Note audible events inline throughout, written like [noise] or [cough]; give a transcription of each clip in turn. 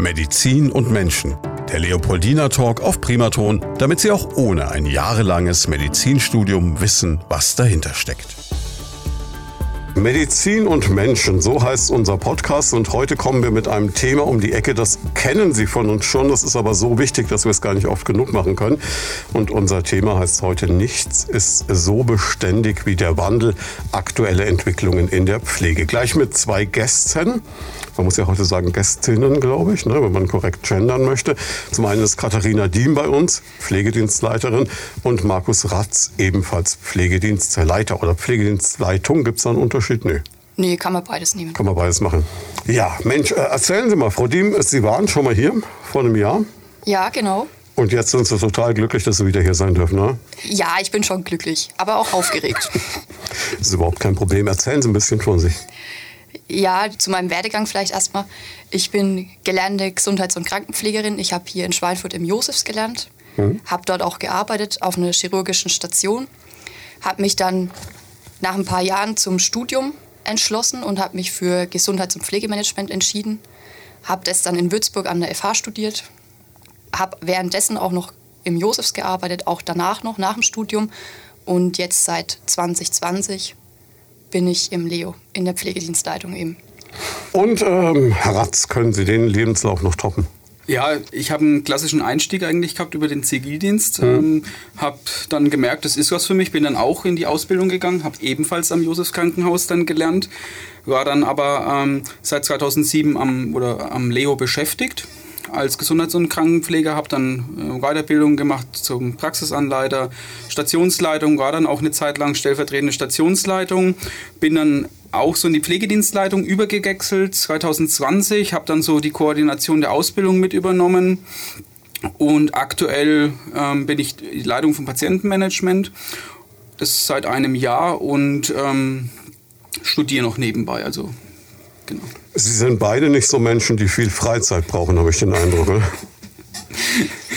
Medizin und Menschen. Der Leopoldina Talk auf Primaton, damit Sie auch ohne ein jahrelanges Medizinstudium wissen, was dahinter steckt. Medizin und Menschen, so heißt unser Podcast. Und heute kommen wir mit einem Thema um die Ecke, das kennen Sie von uns schon. Das ist aber so wichtig, dass wir es gar nicht oft genug machen können. Und unser Thema heißt heute Nichts ist so beständig wie der Wandel, aktuelle Entwicklungen in der Pflege. Gleich mit zwei Gästen man muss ja heute sagen Gästinnen, glaube ich, ne, wenn man korrekt gendern möchte. Zum einen ist Katharina Diem bei uns, Pflegedienstleiterin, und Markus Ratz, ebenfalls Pflegedienstleiter oder Pflegedienstleitung. Gibt es da einen Unterschied? Nee. Nee, kann man beides nehmen. Kann man beides machen. Ja, Mensch, äh, erzählen Sie mal, Frau Diem, Sie waren schon mal hier vor einem Jahr. Ja, genau. Und jetzt sind Sie total glücklich, dass Sie wieder hier sein dürfen, ne? Ja, ich bin schon glücklich, aber auch aufgeregt. [laughs] das ist überhaupt kein Problem. Erzählen Sie ein bisschen von sich. Ja, zu meinem Werdegang vielleicht erstmal. Ich bin gelernte Gesundheits- und Krankenpflegerin. Ich habe hier in Schweinfurt im Josefs gelernt, mhm. habe dort auch gearbeitet auf einer chirurgischen Station, habe mich dann nach ein paar Jahren zum Studium entschlossen und habe mich für Gesundheits- und Pflegemanagement entschieden. Habe das dann in Würzburg an der FH studiert, habe währenddessen auch noch im Josefs gearbeitet, auch danach noch, nach dem Studium. Und jetzt seit 2020 bin ich im Leo, in der Pflegedienstleitung eben. Und ähm, Herr Ratz, können Sie den Lebenslauf noch toppen? Ja, ich habe einen klassischen Einstieg eigentlich gehabt über den Zivildienst. Mhm. Ähm, habe dann gemerkt, das ist was für mich. Bin dann auch in die Ausbildung gegangen, habe ebenfalls am Josefs Krankenhaus dann gelernt. War dann aber ähm, seit 2007 am, oder am Leo beschäftigt als Gesundheits- und Krankenpfleger, habe dann äh, Weiterbildung gemacht zum Praxisanleiter, Stationsleitung, war dann auch eine Zeit lang stellvertretende Stationsleitung, bin dann auch so in die Pflegedienstleitung übergewechselt. 2020, habe dann so die Koordination der Ausbildung mit übernommen und aktuell ähm, bin ich die Leitung vom Patientenmanagement, das seit einem Jahr und ähm, studiere noch nebenbei, also genau. Sie sind beide nicht so Menschen, die viel Freizeit brauchen, habe ich den Eindruck. Oder?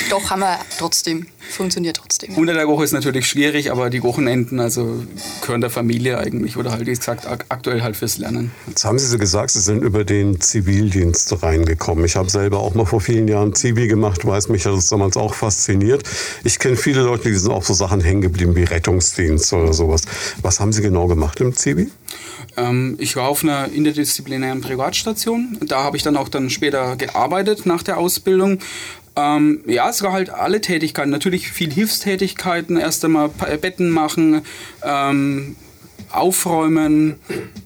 Doch, haben wir trotzdem. Funktioniert trotzdem. Unter der Woche ist natürlich schwierig, aber die Wochenenden also gehören der Familie eigentlich oder halt, wie gesagt, aktuell halt fürs Lernen. Jetzt haben Sie so gesagt, Sie sind über den Zivildienst reingekommen. Ich habe selber auch mal vor vielen Jahren Zivi gemacht, weiß mich hat das damals auch fasziniert. Ich kenne viele Leute, die sind auch so Sachen hängen geblieben wie Rettungsdienst oder sowas. Was haben Sie genau gemacht im Zivi? Ähm, ich war auf einer interdisziplinären Privatstation. Da habe ich dann auch dann später gearbeitet nach der Ausbildung. Ähm, ja, es war halt alle Tätigkeiten. Natürlich viel Hilfstätigkeiten. Erst einmal Betten machen, ähm, aufräumen,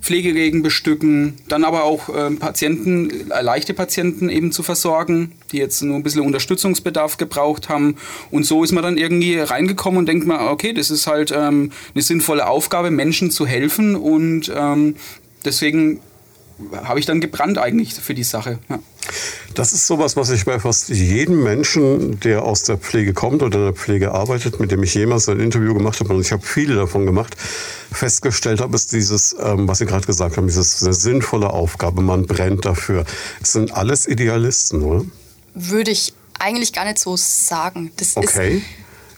Pflegeregen bestücken, dann aber auch äh, Patienten, äh, leichte Patienten eben zu versorgen, die jetzt nur ein bisschen Unterstützungsbedarf gebraucht haben. Und so ist man dann irgendwie reingekommen und denkt man, okay, das ist halt ähm, eine sinnvolle Aufgabe, Menschen zu helfen und ähm, deswegen habe ich dann gebrannt eigentlich für die Sache. Ja. Das ist sowas, was ich bei fast jedem Menschen, der aus der Pflege kommt oder in der Pflege arbeitet, mit dem ich jemals ein Interview gemacht habe, und ich habe viele davon gemacht, festgestellt habe, ist dieses, ähm, was Sie gerade gesagt haben, dieses eine sinnvolle Aufgabe, man brennt dafür. Es sind alles Idealisten, oder? Würde ich eigentlich gar nicht so sagen. Das okay. Ist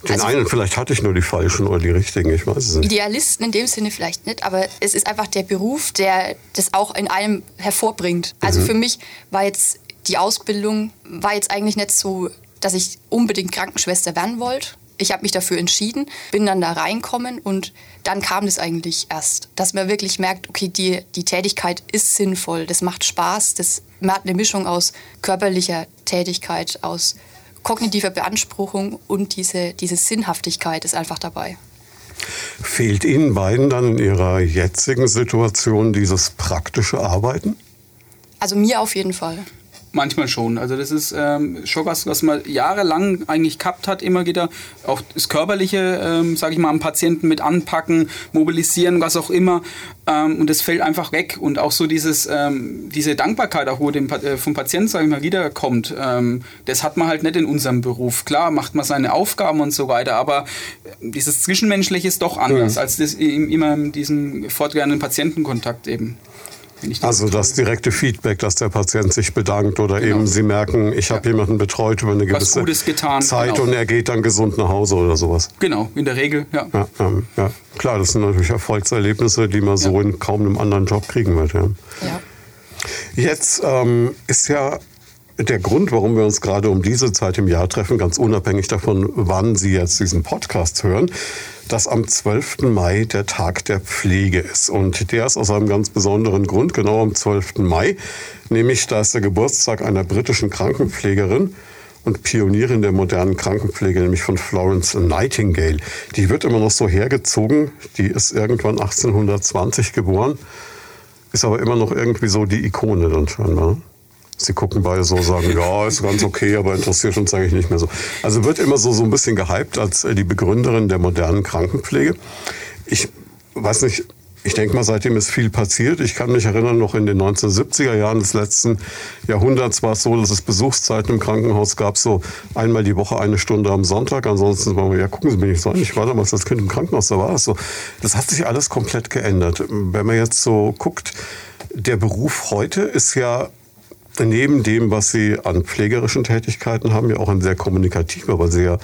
den also, einen, vielleicht hatte ich nur die falschen oder die richtigen, ich weiß es nicht. Idealisten in dem Sinne vielleicht nicht, aber es ist einfach der Beruf, der das auch in einem hervorbringt. Also mhm. für mich war jetzt die Ausbildung, war jetzt eigentlich nicht so, dass ich unbedingt Krankenschwester werden wollte. Ich habe mich dafür entschieden, bin dann da reinkommen und dann kam das eigentlich erst, dass man wirklich merkt, okay, die, die Tätigkeit ist sinnvoll, das macht Spaß, das, man hat eine Mischung aus körperlicher Tätigkeit, aus kognitive Beanspruchung und diese, diese Sinnhaftigkeit ist einfach dabei. Fehlt Ihnen beiden dann in Ihrer jetzigen Situation dieses praktische Arbeiten? Also mir auf jeden Fall. Manchmal schon. Also das ist ähm, schon was, was man jahrelang eigentlich gehabt hat, immer wieder. Auch das Körperliche, ähm, sage ich mal, am Patienten mit anpacken, mobilisieren, was auch immer. Ähm, und das fällt einfach weg. Und auch so dieses, ähm, diese Dankbarkeit, auch wo dem, äh, vom Patienten, sage ich mal, wiederkommt, ähm, das hat man halt nicht in unserem Beruf. Klar macht man seine Aufgaben und so weiter, aber dieses Zwischenmenschliche ist doch anders mhm. als das immer in diesem fortwährenden Patientenkontakt eben also das direkte Feedback, dass der Patient sich bedankt oder genau. eben Sie merken, ich habe ja. jemanden betreut über eine gewisse getan, Zeit genau. und er geht dann gesund nach Hause oder sowas. Genau, in der Regel, ja. Ja, ähm, ja. Klar, das sind natürlich Erfolgserlebnisse, die man so in kaum einem anderen Job kriegen wird. Ja. Jetzt ähm, ist ja der Grund, warum wir uns gerade um diese Zeit im Jahr treffen, ganz unabhängig davon, wann Sie jetzt diesen Podcast hören, dass am 12. Mai der Tag der Pflege ist. Und der ist aus einem ganz besonderen Grund, genau am 12. Mai, nämlich da ist der Geburtstag einer britischen Krankenpflegerin und Pionierin der modernen Krankenpflege, nämlich von Florence Nightingale. Die wird immer noch so hergezogen. Die ist irgendwann 1820 geboren, ist aber immer noch irgendwie so die Ikone dann scheinbar. Sie gucken beide so, sagen, ja, ist ganz okay, aber interessiert uns eigentlich nicht mehr so. Also wird immer so, so ein bisschen gehypt als die Begründerin der modernen Krankenpflege. Ich weiß nicht, ich denke mal, seitdem ist viel passiert. Ich kann mich erinnern, noch in den 1970er Jahren des letzten Jahrhunderts war es so, dass es Besuchszeiten im Krankenhaus gab, so einmal die Woche eine Stunde am Sonntag. Ansonsten waren wir, ja, gucken Sie, bin ich so Ich war damals als Kind im Krankenhaus, da war es so. Das hat sich alles komplett geändert. Wenn man jetzt so guckt, der Beruf heute ist ja neben dem, was Sie an pflegerischen Tätigkeiten haben, ja auch ein sehr kommunikativer, Sie ja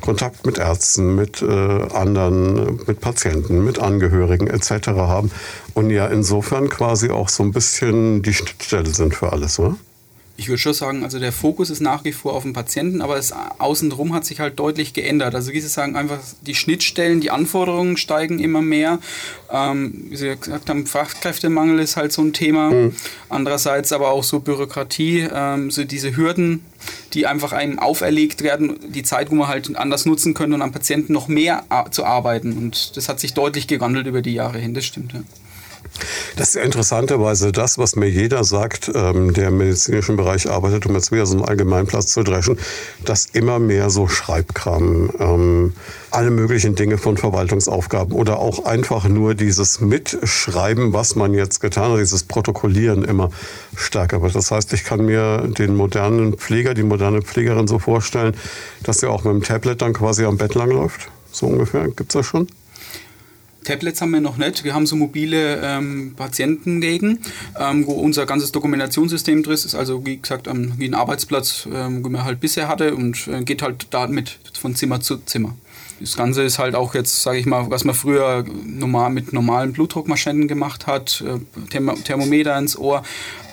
Kontakt mit Ärzten, mit äh, anderen, mit Patienten, mit Angehörigen etc. haben und ja insofern quasi auch so ein bisschen die Schnittstelle sind für alles, oder? Ich würde schon sagen, also der Fokus ist nach wie vor auf dem Patienten, aber das Außenrum hat sich halt deutlich geändert. Also wie Sie sagen, einfach die Schnittstellen, die Anforderungen steigen immer mehr. Ähm, wie Sie gesagt haben, Fachkräftemangel ist halt so ein Thema. Mhm. Andererseits aber auch so Bürokratie, ähm, so diese Hürden, die einfach einem auferlegt werden, die Zeit, wo man halt anders nutzen können und am Patienten noch mehr zu arbeiten. Und das hat sich deutlich gewandelt über die Jahre hin, das stimmt. Ja. Das ist interessanterweise das, was mir jeder sagt, ähm, der im medizinischen Bereich arbeitet, um jetzt wieder so einen Allgemeinplatz zu dreschen, dass immer mehr so Schreibkram, ähm, alle möglichen Dinge von Verwaltungsaufgaben oder auch einfach nur dieses Mitschreiben, was man jetzt getan hat, dieses Protokollieren immer stärker wird. Das heißt, ich kann mir den modernen Pfleger, die moderne Pflegerin so vorstellen, dass er auch mit dem Tablet dann quasi am Bett langläuft. So ungefähr. Gibt es das schon? Tablets haben wir noch nicht. Wir haben so mobile ähm, Patientenläden, ähm, wo unser ganzes Dokumentationssystem drin ist. Also wie gesagt, ähm, wie ein Arbeitsplatz, ähm, wie man halt bisher hatte und äh, geht halt damit von Zimmer zu Zimmer. Das Ganze ist halt auch jetzt, sage ich mal, was man früher normal mit normalen Blutdruckmaschinen gemacht hat, äh, Thermometer ins Ohr.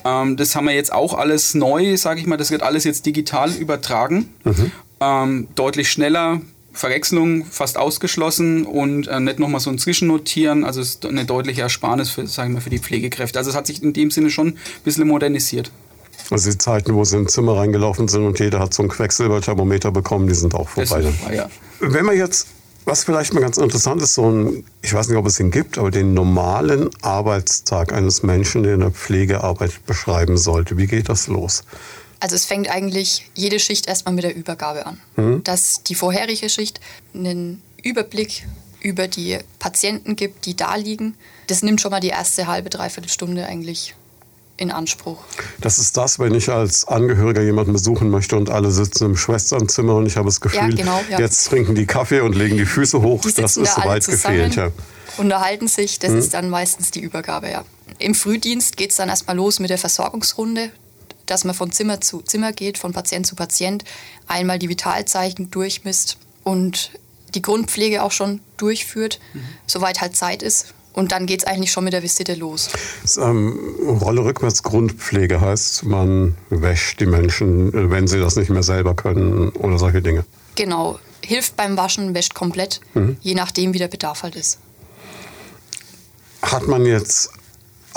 Ähm, das haben wir jetzt auch alles neu, sage ich mal. Das wird alles jetzt digital übertragen. Mhm. Ähm, deutlich schneller, Verwechslung fast ausgeschlossen und äh, nicht nochmal so ein Zwischennotieren. Also es ist eine deutliche Ersparnis für, sagen wir, für die Pflegekräfte. Also es hat sich in dem Sinne schon ein bisschen modernisiert. Also die Zeiten, wo sie ins Zimmer reingelaufen sind und jeder hat so ein Quecksilberthermometer bekommen, die sind auch vorbei. Vorbei ja. Wenn man jetzt, was vielleicht mal ganz interessant ist, so ein, ich weiß nicht, ob es ihn gibt, aber den normalen Arbeitstag eines Menschen, der in der Pflegearbeit beschreiben sollte, wie geht das los? Also es fängt eigentlich jede Schicht erstmal mit der Übergabe an. Mhm. Dass die vorherige Schicht einen Überblick über die Patienten gibt, die da liegen. Das nimmt schon mal die erste halbe, dreiviertel Stunde eigentlich in Anspruch. Das ist das, wenn ich als Angehöriger jemanden besuchen möchte und alle sitzen im Schwesternzimmer und ich habe das Gefühl, ja, genau, ja. jetzt trinken die Kaffee und legen die Füße hoch. Die das ist da weit gefehlt. Ja. Unterhalten sich, das mhm. ist dann meistens die Übergabe, ja. Im Frühdienst geht es dann erstmal los mit der Versorgungsrunde dass man von Zimmer zu Zimmer geht, von Patient zu Patient, einmal die Vitalzeichen durchmisst und die Grundpflege auch schon durchführt, mhm. soweit halt Zeit ist. Und dann geht es eigentlich schon mit der Visite los. Das, ähm, Rolle rückwärts Grundpflege heißt, man wäscht die Menschen, äh, wenn sie das nicht mehr selber können oder solche Dinge. Genau. Hilft beim Waschen, wäscht komplett, mhm. je nachdem, wie der Bedarf halt ist. Hat man jetzt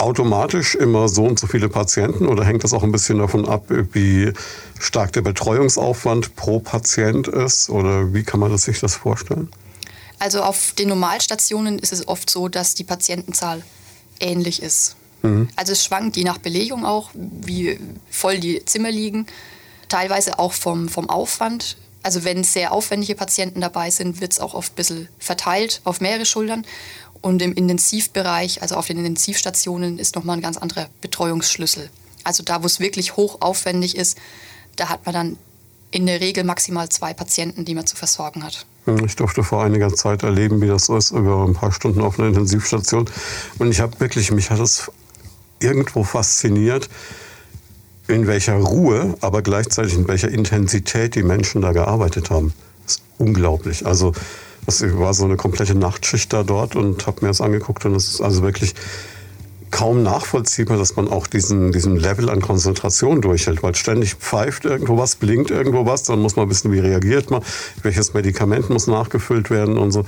automatisch immer so und so viele Patienten oder hängt das auch ein bisschen davon ab, wie stark der Betreuungsaufwand pro Patient ist oder wie kann man das sich das vorstellen? Also auf den Normalstationen ist es oft so, dass die Patientenzahl ähnlich ist. Mhm. Also es schwankt je nach Belegung auch, wie voll die Zimmer liegen, teilweise auch vom, vom Aufwand. Also wenn sehr aufwendige Patienten dabei sind, wird es auch oft ein bisschen verteilt auf mehrere Schultern. Und im Intensivbereich, also auf den Intensivstationen, ist nochmal ein ganz anderer Betreuungsschlüssel. Also da, wo es wirklich hochaufwendig ist, da hat man dann in der Regel maximal zwei Patienten, die man zu versorgen hat. Ich durfte vor einiger Zeit erleben, wie das so ist, über ein paar Stunden auf einer Intensivstation. Und ich habe wirklich, mich hat es irgendwo fasziniert, in welcher Ruhe, aber gleichzeitig in welcher Intensität die Menschen da gearbeitet haben. Das ist unglaublich. Also es war so eine komplette Nachtschicht da dort und habe mir das angeguckt und es ist also wirklich kaum nachvollziehbar, dass man auch diesen, diesen Level an Konzentration durchhält, weil ständig pfeift irgendwo was, blinkt irgendwo was, dann muss man wissen, wie reagiert man, welches Medikament muss nachgefüllt werden und so.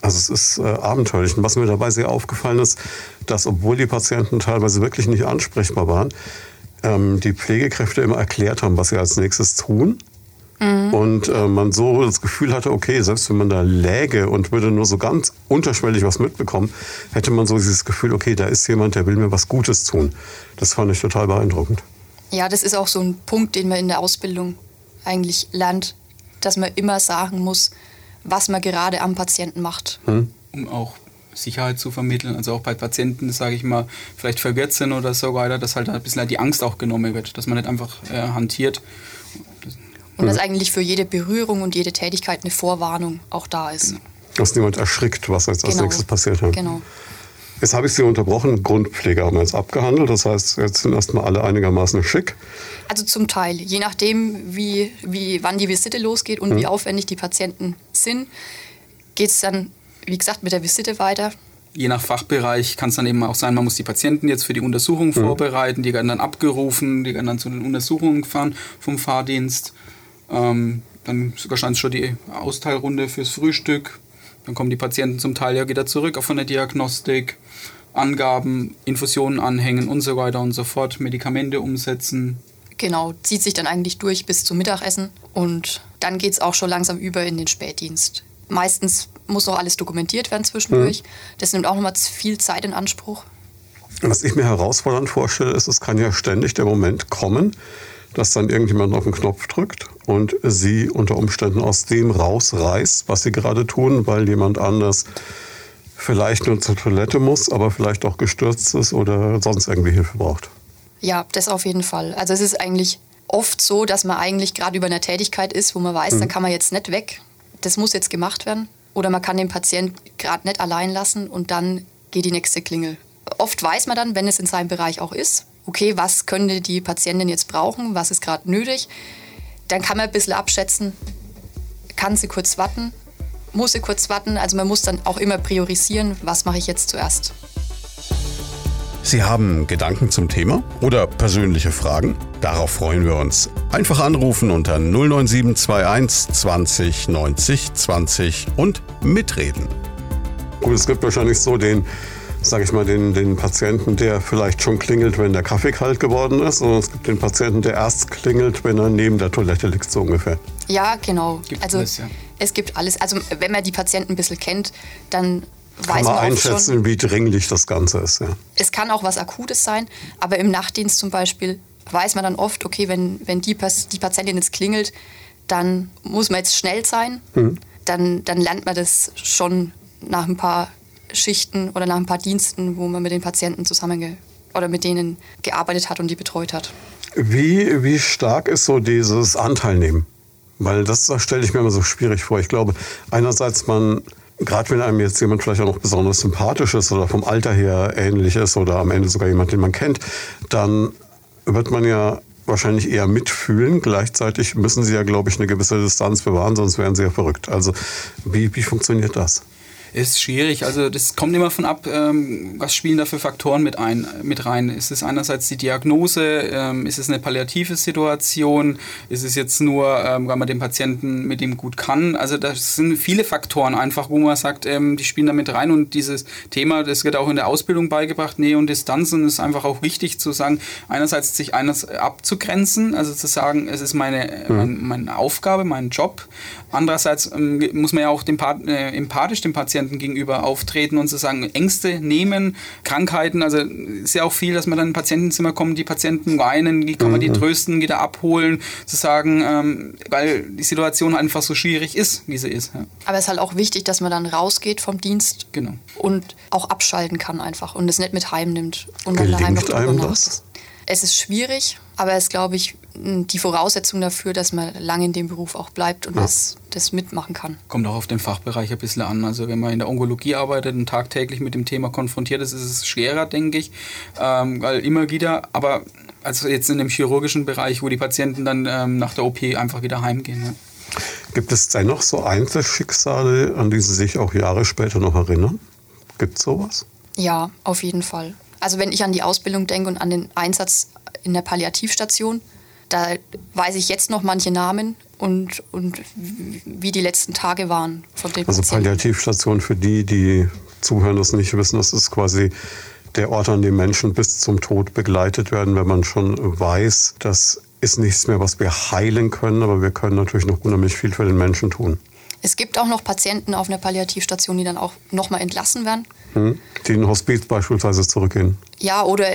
Also es ist äh, abenteuerlich. Und was mir dabei sehr aufgefallen ist, dass obwohl die Patienten teilweise wirklich nicht ansprechbar waren, ähm, die Pflegekräfte immer erklärt haben, was sie als nächstes tun. Mhm. Und äh, man so das Gefühl hatte, okay, selbst wenn man da läge und würde nur so ganz unterschwellig was mitbekommen, hätte man so dieses Gefühl, okay, da ist jemand, der will mir was Gutes tun. Das fand ich total beeindruckend. Ja, das ist auch so ein Punkt, den man in der Ausbildung eigentlich lernt, dass man immer sagen muss, was man gerade am Patienten macht. Hm. Um auch Sicherheit zu vermitteln, also auch bei Patienten, sage ich mal, vielleicht verwirrt sind oder so weiter, dass halt ein bisschen die Angst auch genommen wird, dass man nicht einfach äh, hantiert. Und dass eigentlich für jede Berührung und jede Tätigkeit eine Vorwarnung auch da ist. Dass niemand erschrickt, was jetzt genau. als nächstes passiert. Ja. Genau. Jetzt habe ich Sie unterbrochen. Grundpflege haben wir jetzt abgehandelt. Das heißt, jetzt sind erstmal alle einigermaßen schick. Also zum Teil. Je nachdem, wie, wie, wann die Visite losgeht und hm. wie aufwendig die Patienten sind, geht es dann, wie gesagt, mit der Visite weiter. Je nach Fachbereich kann es dann eben auch sein, man muss die Patienten jetzt für die Untersuchung hm. vorbereiten. Die werden dann abgerufen, die werden dann zu den Untersuchungen gefahren vom Fahrdienst. Ähm, dann sogar stand schon die Austeilrunde fürs Frühstück. Dann kommen die Patienten zum Teil ja wieder zurück auch von der Diagnostik. Angaben, Infusionen anhängen und so weiter und so fort, Medikamente umsetzen. Genau, zieht sich dann eigentlich durch bis zum Mittagessen und dann geht es auch schon langsam über in den Spätdienst. Meistens muss noch alles dokumentiert werden zwischendurch. Mhm. Das nimmt auch nochmal viel Zeit in Anspruch. Was ich mir herausfordernd vorstelle, ist, es kann ja ständig der Moment kommen, dass dann irgendjemand auf den Knopf drückt und sie unter Umständen aus dem rausreißt, was sie gerade tun, weil jemand anders vielleicht nur zur Toilette muss, aber vielleicht auch gestürzt ist oder sonst irgendwie Hilfe braucht. Ja, das auf jeden Fall. Also es ist eigentlich oft so, dass man eigentlich gerade über einer Tätigkeit ist, wo man weiß, mhm. da kann man jetzt nicht weg. Das muss jetzt gemacht werden. Oder man kann den Patienten gerade nicht allein lassen und dann geht die nächste Klingel. Oft weiß man dann, wenn es in seinem Bereich auch ist, okay, was könnte die Patientin jetzt brauchen, was ist gerade nötig. Dann kann man ein bisschen abschätzen, kann sie kurz warten, muss sie kurz warten. Also man muss dann auch immer priorisieren, was mache ich jetzt zuerst. Sie haben Gedanken zum Thema oder persönliche Fragen? Darauf freuen wir uns. Einfach anrufen unter 09721 20 90 20 und mitreden. Gut, es gibt wahrscheinlich so den sage ich mal, den, den Patienten, der vielleicht schon klingelt, wenn der Kaffee kalt geworden ist, sondern es gibt den Patienten, der erst klingelt, wenn er neben der Toilette liegt, so ungefähr. Ja, genau. Gibt also alles, ja. es gibt alles. Also wenn man die Patienten ein bisschen kennt, dann kann weiß man, man einschätzen, schon, wie dringlich das Ganze ist. Ja. Es kann auch was Akutes sein, aber im Nachtdienst zum Beispiel weiß man dann oft, okay, wenn, wenn die, die Patientin jetzt klingelt, dann muss man jetzt schnell sein. Mhm. Dann, dann lernt man das schon nach ein paar Schichten oder nach ein paar Diensten, wo man mit den Patienten zusammen oder mit denen gearbeitet hat und die betreut hat. Wie, wie stark ist so dieses Anteilnehmen? Weil das, das stelle ich mir immer so schwierig vor. Ich glaube, einerseits man, gerade wenn einem jetzt jemand vielleicht auch noch besonders sympathisch ist oder vom Alter her ähnlich ist oder am Ende sogar jemand, den man kennt, dann wird man ja wahrscheinlich eher mitfühlen. Gleichzeitig müssen sie ja, glaube ich, eine gewisse Distanz bewahren, sonst wären sie ja verrückt. Also wie, wie funktioniert das? Ist schwierig. Also das kommt immer von ab, ähm, was spielen da für Faktoren mit, ein, mit rein. Ist es einerseits die Diagnose, ähm, ist es eine palliative Situation, ist es jetzt nur, ähm, weil man den Patienten mit ihm gut kann. Also das sind viele Faktoren einfach, wo man sagt, ähm, die spielen da mit rein und dieses Thema, das wird auch in der Ausbildung beigebracht, Nähe und Distanz und ist einfach auch wichtig zu sagen, einerseits sich eines abzugrenzen, also zu sagen, es ist meine, mhm. mein, meine Aufgabe, mein Job. Andererseits ähm, muss man ja auch dem, äh, empathisch dem Patienten Patienten gegenüber auftreten und sozusagen Ängste nehmen, Krankheiten. Also ist ja auch viel, dass man dann in Patientenzimmer kommt, die Patienten weinen, wie kann man die mhm. trösten, wieder abholen, zu sagen, ähm, weil die Situation einfach so schwierig ist, wie sie ist. Ja. Aber es ist halt auch wichtig, dass man dann rausgeht vom Dienst genau. und auch abschalten kann einfach und es nicht mit heimnimmt und dann daheim noch einem das? Es ist schwierig, aber es glaube ich, die Voraussetzung dafür, dass man lange in dem Beruf auch bleibt und ja. das, das mitmachen kann. Kommt auch auf den Fachbereich ein bisschen an. Also wenn man in der Onkologie arbeitet und tagtäglich mit dem Thema konfrontiert ist, ist es schwerer, denke ich, ähm, weil immer wieder, aber also jetzt in dem chirurgischen Bereich, wo die Patienten dann ähm, nach der OP einfach wieder heimgehen. Ja. Gibt es dennoch so Einzelschicksale, an die Sie sich auch Jahre später noch erinnern? Gibt es sowas? Ja, auf jeden Fall. Also wenn ich an die Ausbildung denke und an den Einsatz in der Palliativstation, da weiß ich jetzt noch manche Namen und, und wie die letzten Tage waren von den Also. Palliativstation für die, die zuhören, das nicht wissen, das ist quasi der Ort, an dem Menschen bis zum Tod begleitet werden, wenn man schon weiß, das ist nichts mehr, was wir heilen können, aber wir können natürlich noch unheimlich viel für den Menschen tun. Es gibt auch noch Patienten auf einer Palliativstation, die dann auch nochmal entlassen werden. Hm, die in den Hospiz beispielsweise zurückgehen. Ja, oder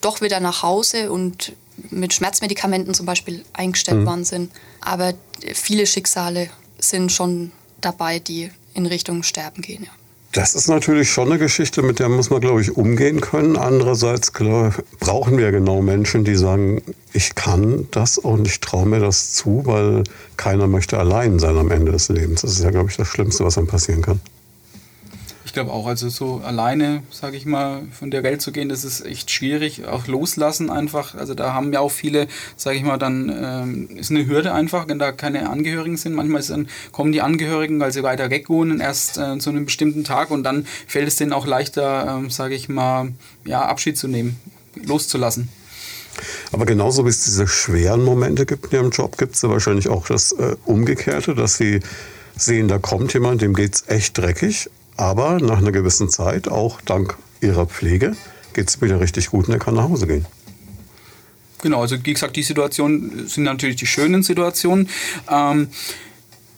doch wieder nach Hause und mit Schmerzmedikamenten zum Beispiel eingestellt hm. worden sind. Aber viele Schicksale sind schon dabei, die in Richtung Sterben gehen. Ja. Das ist natürlich schon eine Geschichte, mit der muss man, glaube ich, umgehen können. Andererseits klar, brauchen wir genau Menschen, die sagen, ich kann das und ich traue mir das zu, weil keiner möchte allein sein am Ende des Lebens. Das ist ja, glaube ich, das Schlimmste, was einem passieren kann. Ich glaube auch, also so alleine, sage ich mal, von der Welt zu gehen, das ist echt schwierig. Auch loslassen einfach. Also da haben ja auch viele, sage ich mal, dann ähm, ist eine Hürde einfach, wenn da keine Angehörigen sind. Manchmal dann, kommen die Angehörigen, weil sie weiter weg wohnen, erst äh, zu einem bestimmten Tag und dann fällt es denen auch leichter, ähm, sage ich mal, ja, Abschied zu nehmen, loszulassen. Aber genauso wie es diese schweren Momente gibt in Ihrem Job, gibt es ja wahrscheinlich auch das äh, Umgekehrte, dass Sie sehen, da kommt jemand, dem geht es echt dreckig aber nach einer gewissen Zeit, auch dank ihrer Pflege, geht es wieder richtig gut und er kann nach Hause gehen. Genau, also wie gesagt, die Situationen sind natürlich die schönen Situationen. Ähm,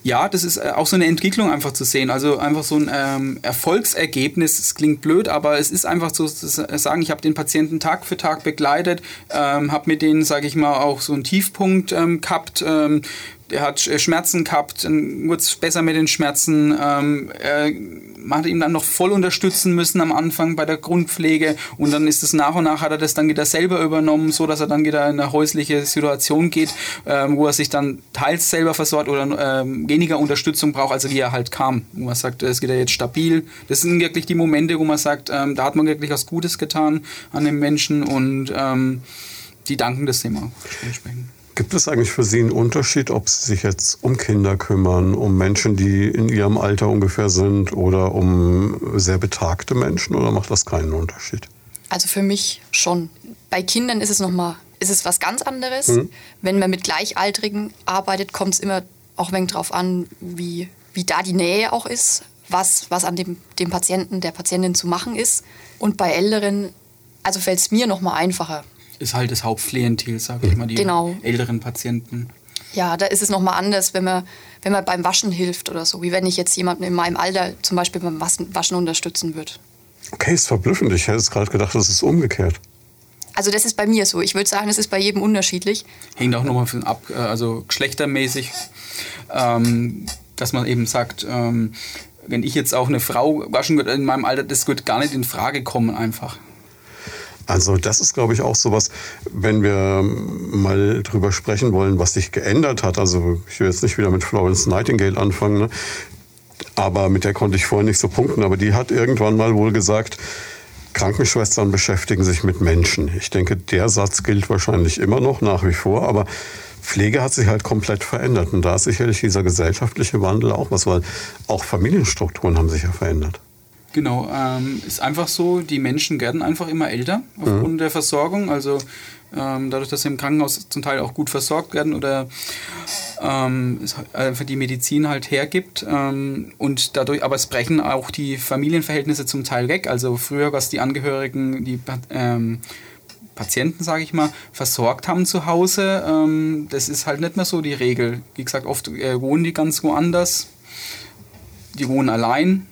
ja, das ist äh, auch so eine Entwicklung einfach zu sehen. Also einfach so ein ähm, Erfolgsergebnis. Es klingt blöd, aber es ist einfach so zu sagen, ich habe den Patienten Tag für Tag begleitet, ähm, habe mit denen, sage ich mal, auch so einen Tiefpunkt ähm, gehabt. Ähm, er hat äh, Schmerzen gehabt, wurde es besser mit den Schmerzen. Ähm, er, man hat ihn dann noch voll unterstützen müssen am Anfang bei der Grundpflege und dann ist es nach und nach hat er das dann wieder selber übernommen, so dass er dann wieder in eine häusliche Situation geht, ähm, wo er sich dann teils selber versorgt oder ähm, weniger Unterstützung braucht, als wie er halt kam. Wo man sagt, es geht ja jetzt stabil. Das sind wirklich die Momente, wo man sagt, ähm, da hat man wirklich was Gutes getan an den Menschen und ähm, die danken das immer entsprechend. Gibt es eigentlich für Sie einen Unterschied, ob Sie sich jetzt um Kinder kümmern, um Menschen, die in Ihrem Alter ungefähr sind oder um sehr betagte Menschen oder macht das keinen Unterschied? Also für mich schon. Bei Kindern ist es nochmal, ist es was ganz anderes. Mhm. Wenn man mit Gleichaltrigen arbeitet, kommt es immer auch ein wenig drauf an, wie, wie da die Nähe auch ist, was, was an dem, dem Patienten, der Patientin zu machen ist. Und bei Älteren, also fällt es mir nochmal einfacher ist halt das Hauptklientel, sage ich mal, die genau. älteren Patienten. Ja, da ist es nochmal anders, wenn man, wenn man beim Waschen hilft oder so, wie wenn ich jetzt jemanden in meinem Alter zum Beispiel beim Waschen unterstützen würde. Okay, ist verblüffend. Ich hätte es gerade gedacht, das ist umgekehrt. Also das ist bei mir so. Ich würde sagen, das ist bei jedem unterschiedlich. Hängt auch nochmal ab, äh, also geschlechtermäßig, ähm, dass man eben sagt, ähm, wenn ich jetzt auch eine Frau waschen würde in meinem Alter, das würde gar nicht in Frage kommen einfach. Also das ist, glaube ich, auch sowas, wenn wir mal drüber sprechen wollen, was sich geändert hat. Also ich will jetzt nicht wieder mit Florence Nightingale anfangen, ne? aber mit der konnte ich vorher nicht so punkten. Aber die hat irgendwann mal wohl gesagt, Krankenschwestern beschäftigen sich mit Menschen. Ich denke, der Satz gilt wahrscheinlich immer noch nach wie vor, aber Pflege hat sich halt komplett verändert. Und da ist sicherlich dieser gesellschaftliche Wandel auch was, weil auch Familienstrukturen haben sich ja verändert. Genau, ähm, ist einfach so, die Menschen werden einfach immer älter aufgrund mhm. der Versorgung. Also ähm, dadurch, dass sie im Krankenhaus zum Teil auch gut versorgt werden oder ähm, es einfach die Medizin halt hergibt. Ähm, und dadurch, aber es brechen auch die Familienverhältnisse zum Teil weg. Also früher, was die Angehörigen, die ähm, Patienten, sage ich mal, versorgt haben zu Hause, ähm, das ist halt nicht mehr so die Regel. Wie gesagt, oft äh, wohnen die ganz woanders. Die wohnen allein,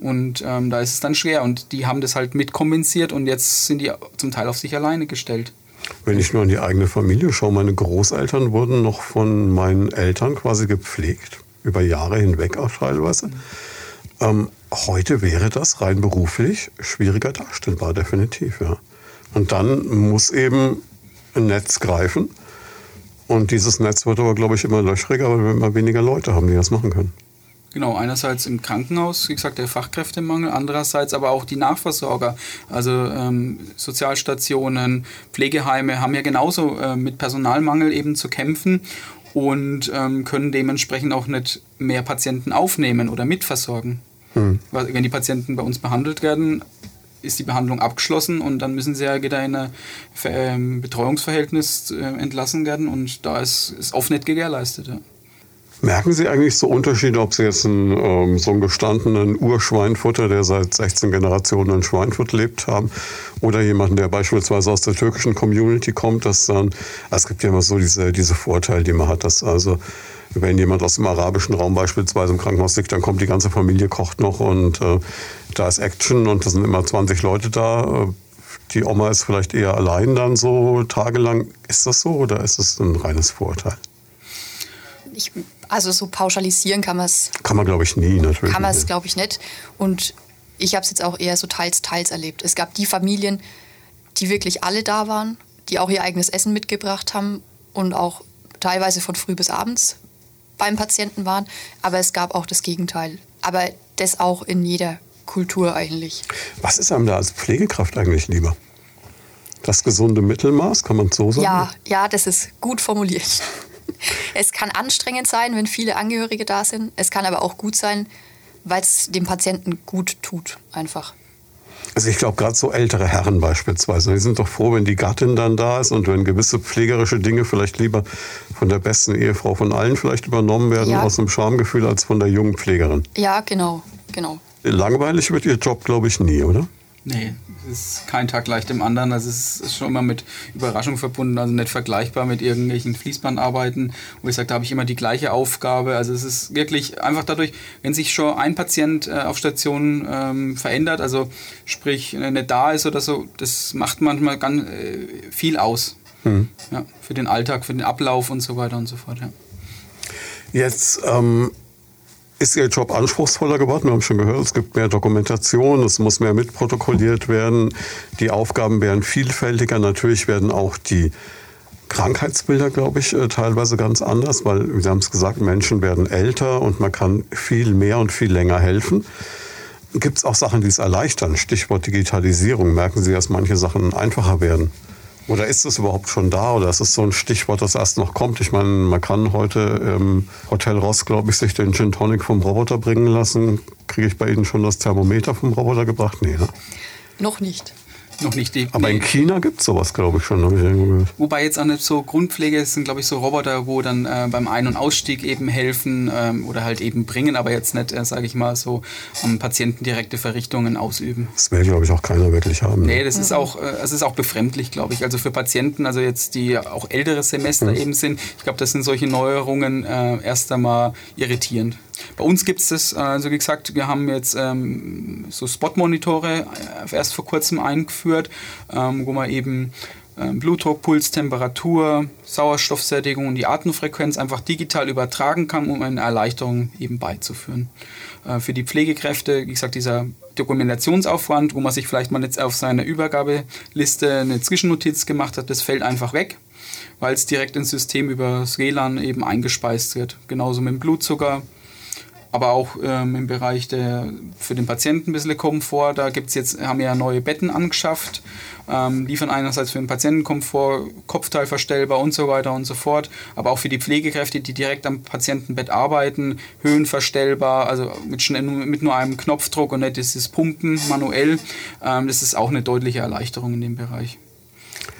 und ähm, da ist es dann schwer. Und die haben das halt mitkompensiert und jetzt sind die zum Teil auf sich alleine gestellt. Wenn ich nur an die eigene Familie schaue, meine Großeltern wurden noch von meinen Eltern quasi gepflegt, über Jahre hinweg auch teilweise. Mhm. Ähm, heute wäre das rein beruflich schwieriger darstellbar, definitiv. Ja. Und dann muss eben ein Netz greifen. Und dieses Netz wird aber, glaube ich, immer löchriger, weil wir immer weniger Leute haben, die das machen können. Genau, einerseits im Krankenhaus, wie gesagt, der Fachkräftemangel, andererseits aber auch die Nachversorger, also ähm, Sozialstationen, Pflegeheime haben ja genauso äh, mit Personalmangel eben zu kämpfen und ähm, können dementsprechend auch nicht mehr Patienten aufnehmen oder mitversorgen. Hm. Wenn die Patienten bei uns behandelt werden, ist die Behandlung abgeschlossen und dann müssen sie ja wieder in ein ähm, Betreuungsverhältnis äh, entlassen werden und da ist, ist oft nicht gewährleistet. Ja. Merken Sie eigentlich so Unterschiede, ob Sie jetzt einen, ähm, so einen gestandenen Urschweinfutter, der seit 16 Generationen in Schweinfurt lebt haben, oder jemanden, der beispielsweise aus der türkischen Community kommt, dass dann, es gibt ja immer so diese, diese Vorteile, die man hat, dass also wenn jemand aus dem arabischen Raum beispielsweise im Krankenhaus liegt, dann kommt die ganze Familie, kocht noch und äh, da ist Action und da sind immer 20 Leute da. Äh, die Oma ist vielleicht eher allein dann so tagelang. Ist das so oder ist das ein reines Vorurteil? Ich, also so pauschalisieren kann man es. Kann man, glaube ich, nie, natürlich. Kann man es, glaube ich, nicht. Und ich habe es jetzt auch eher so teils, teils erlebt. Es gab die Familien, die wirklich alle da waren, die auch ihr eigenes Essen mitgebracht haben und auch teilweise von früh bis abends beim Patienten waren, aber es gab auch das Gegenteil. Aber das auch in jeder Kultur eigentlich. Was ist einem da als Pflegekraft eigentlich lieber? Das gesunde Mittelmaß, kann man so sagen? Ja, ja, das ist gut formuliert. Es kann anstrengend sein, wenn viele Angehörige da sind. Es kann aber auch gut sein, weil es dem Patienten gut tut, einfach. Also ich glaube, gerade so ältere Herren beispielsweise, die sind doch froh, wenn die Gattin dann da ist und wenn gewisse pflegerische Dinge vielleicht lieber von der besten Ehefrau von allen vielleicht übernommen werden, ja. aus einem Schamgefühl, als von der jungen Pflegerin. Ja, genau, genau. Langweilig wird ihr Job, glaube ich, nie, oder? Nee, es ist kein Tag gleich dem anderen. Also es ist schon immer mit Überraschung verbunden, also nicht vergleichbar mit irgendwelchen Fließbandarbeiten, wo ich sage, da habe ich immer die gleiche Aufgabe. Also es ist wirklich einfach dadurch, wenn sich schon ein Patient äh, auf Station ähm, verändert, also sprich äh, nicht da ist oder so, das macht manchmal ganz äh, viel aus. Mhm. Ja, für den Alltag, für den Ablauf und so weiter und so fort. Ja. Jetzt ähm ist Ihr Job anspruchsvoller geworden? Wir haben schon gehört, es gibt mehr Dokumentation, es muss mehr mitprotokolliert werden. Die Aufgaben werden vielfältiger. Natürlich werden auch die Krankheitsbilder, glaube ich, äh, teilweise ganz anders, weil, Sie haben es gesagt, Menschen werden älter und man kann viel mehr und viel länger helfen. Gibt es auch Sachen, die es erleichtern? Stichwort Digitalisierung. Merken Sie, dass manche Sachen einfacher werden? Oder ist es überhaupt schon da? Oder ist es so ein Stichwort, das erst noch kommt? Ich meine, man kann heute im Hotel Ross, glaube ich, sich den Gin Tonic vom Roboter bringen lassen. Kriege ich bei Ihnen schon das Thermometer vom Roboter gebracht? Nee, ne? Noch nicht noch nicht die. Aber in China gibt es sowas, glaube ich, schon. Ich Wobei jetzt auch nicht so Grundpflege sind, glaube ich, so Roboter, wo dann äh, beim Ein- und Ausstieg eben helfen ähm, oder halt eben bringen, aber jetzt nicht, äh, sage ich mal, so um Patienten direkte Verrichtungen ausüben. Das will, glaube ich, auch keiner wirklich haben. Nee, das mhm. ist auch, äh, es ist auch befremdlich, glaube ich. Also für Patienten, also jetzt die auch ältere Semester mhm. eben sind, ich glaube, das sind solche Neuerungen äh, erst einmal irritierend. Bei uns gibt es das, also wie gesagt, wir haben jetzt ähm, so Spot-Monitore äh, erst vor kurzem eingeführt, ähm, wo man eben ähm, Blutdruck, Puls, Temperatur, Sauerstoffsättigung und die Atemfrequenz einfach digital übertragen kann, um eine Erleichterung eben beizuführen. Äh, für die Pflegekräfte, wie gesagt, dieser Dokumentationsaufwand, wo man sich vielleicht mal jetzt auf seiner Übergabeliste eine Zwischennotiz gemacht hat, das fällt einfach weg, weil es direkt ins System über das WLAN eben eingespeist wird. Genauso mit dem Blutzucker, aber auch ähm, im Bereich der für den Patienten ein bisschen Komfort. Da gibt's jetzt, haben wir ja neue Betten angeschafft, ähm, liefern einerseits für den Patienten Komfort, Kopfteil verstellbar und so weiter und so fort, aber auch für die Pflegekräfte, die direkt am Patientenbett arbeiten, höhenverstellbar, also mit, mit nur einem Knopfdruck und nicht dieses Pumpen manuell. Ähm, das ist auch eine deutliche Erleichterung in dem Bereich.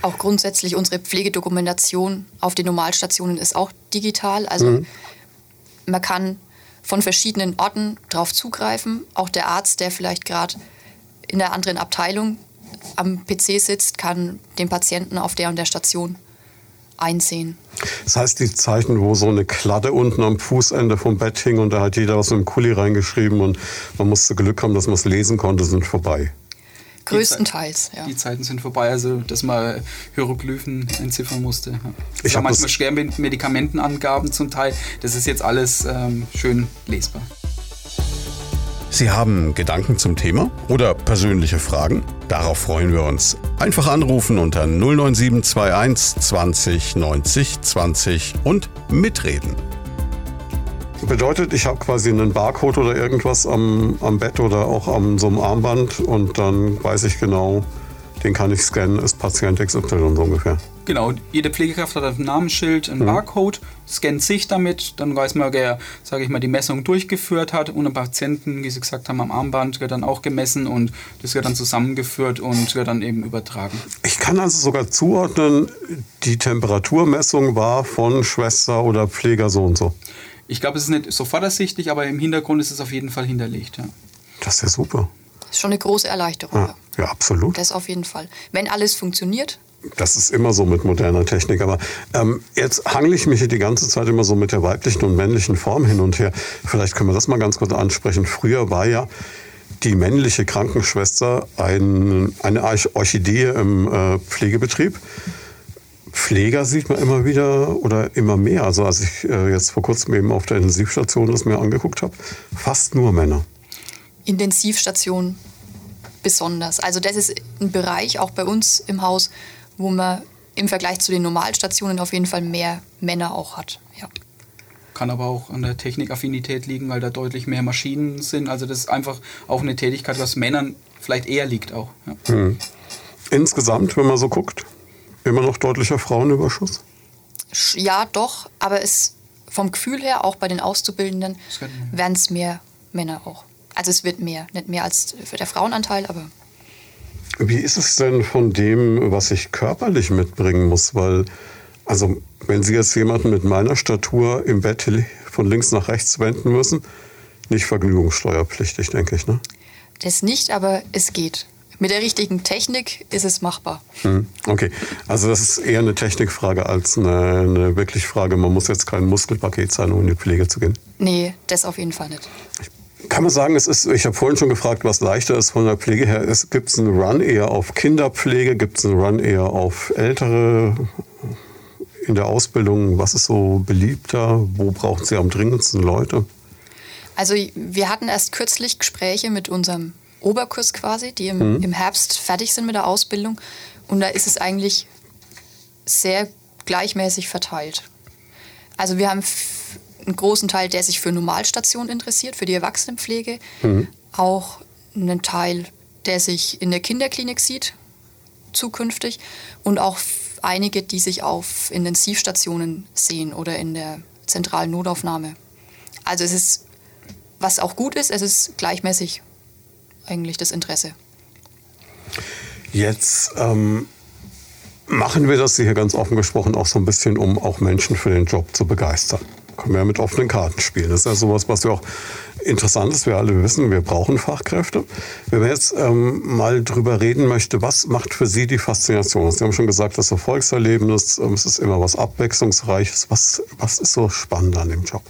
Auch grundsätzlich unsere Pflegedokumentation auf den Normalstationen ist auch digital. Also mhm. man kann von verschiedenen Orten darauf zugreifen. Auch der Arzt, der vielleicht gerade in der anderen Abteilung am PC sitzt, kann den Patienten auf der und der Station einsehen. Das heißt, die Zeichen, wo so eine Kladde unten am Fußende vom Bett hing und da hat jeder was mit Kuli reingeschrieben und man musste Glück haben, dass man es lesen konnte, sind vorbei. Größtenteils, ja. Die Zeiten sind vorbei, also dass man Hieroglyphen entziffern musste. Ja. Ich habe manchmal schwer mit Medikamentenangaben zum Teil. Das ist jetzt alles ähm, schön lesbar. Sie haben Gedanken zum Thema oder persönliche Fragen? Darauf freuen wir uns. Einfach anrufen unter 09721 20 90 20 und mitreden. Bedeutet, ich habe quasi einen Barcode oder irgendwas am, am Bett oder auch am so einem Armband und dann weiß ich genau, den kann ich scannen, ist Patient XY so ungefähr. Genau, jede Pflegekraft hat ein Namensschild, einen mhm. Barcode, scannt sich damit, dann weiß man, wer, sage ich mal, die Messung durchgeführt hat und ein Patienten, wie Sie gesagt haben, am Armband wird dann auch gemessen und das wird dann zusammengeführt und wird dann eben übertragen. Ich kann also sogar zuordnen, die Temperaturmessung war von Schwester oder Pfleger so und so. Ich glaube, es ist nicht sofort ersichtlich, aber im Hintergrund ist es auf jeden Fall hinterlegt. Ja. Das ist ja super. Das ist schon eine große Erleichterung. Ja, ja absolut. Das auf jeden Fall. Wenn alles funktioniert, das ist immer so mit moderner Technik. Aber ähm, jetzt hangle ich mich hier die ganze Zeit immer so mit der weiblichen und männlichen Form hin und her. Vielleicht können wir das mal ganz kurz ansprechen. Früher war ja die männliche Krankenschwester ein, eine Orchidee im äh, Pflegebetrieb. Pfleger sieht man immer wieder oder immer mehr. Also als ich äh, jetzt vor kurzem eben auf der Intensivstation das mir angeguckt habe, fast nur Männer. Intensivstation besonders. Also das ist ein Bereich auch bei uns im Haus, wo man im Vergleich zu den Normalstationen auf jeden Fall mehr Männer auch hat. Ja. Kann aber auch an der Technikaffinität liegen, weil da deutlich mehr Maschinen sind. Also das ist einfach auch eine Tätigkeit, was Männern vielleicht eher liegt auch. Ja. Hm. Insgesamt, wenn man so guckt, immer noch deutlicher Frauenüberschuss? Ja, doch, aber es vom Gefühl her, auch bei den Auszubildenden, werden es mehr Männer auch. Also es wird mehr, nicht mehr als für der Frauenanteil, aber wie ist es denn von dem, was ich körperlich mitbringen muss? Weil, also, wenn Sie jetzt jemanden mit meiner Statur im Bett von links nach rechts wenden müssen, nicht vergnügungssteuerpflichtig, denke ich, ne? Das nicht, aber es geht. Mit der richtigen Technik ist es machbar. Hm, okay, also das ist eher eine Technikfrage als eine, eine wirklich Frage, man muss jetzt kein Muskelpaket sein, um in die Pflege zu gehen. Nee, das auf jeden Fall nicht. Ich kann man sagen, es ist, ich habe vorhin schon gefragt, was leichter ist von der Pflege her. Gibt es einen Run eher auf Kinderpflege? Gibt es einen Run eher auf Ältere in der Ausbildung? Was ist so beliebter? Wo brauchen Sie am dringendsten Leute? Also wir hatten erst kürzlich Gespräche mit unserem Oberkurs quasi, die im, mhm. im Herbst fertig sind mit der Ausbildung. Und da ist es eigentlich sehr gleichmäßig verteilt. Also wir haben einen großen Teil, der sich für Normalstationen interessiert, für die Erwachsenenpflege. Mhm. Auch einen Teil, der sich in der Kinderklinik sieht, zukünftig. Und auch einige, die sich auf Intensivstationen sehen oder in der zentralen Notaufnahme. Also es ist, was auch gut ist, es ist gleichmäßig eigentlich das Interesse. Jetzt ähm, machen wir das hier ganz offen gesprochen auch so ein bisschen, um auch Menschen für den Job zu begeistern können wir ja mit offenen Karten spielen. Das ist ja sowas, was ja auch interessant ist. Wir alle wissen, wir brauchen Fachkräfte. Wenn man jetzt ähm, mal drüber reden möchte, was macht für Sie die Faszination? Sie haben schon gesagt, das Erfolgserleben ist, ähm, es ist immer was Abwechslungsreiches. Was, was ist so spannend an dem Job?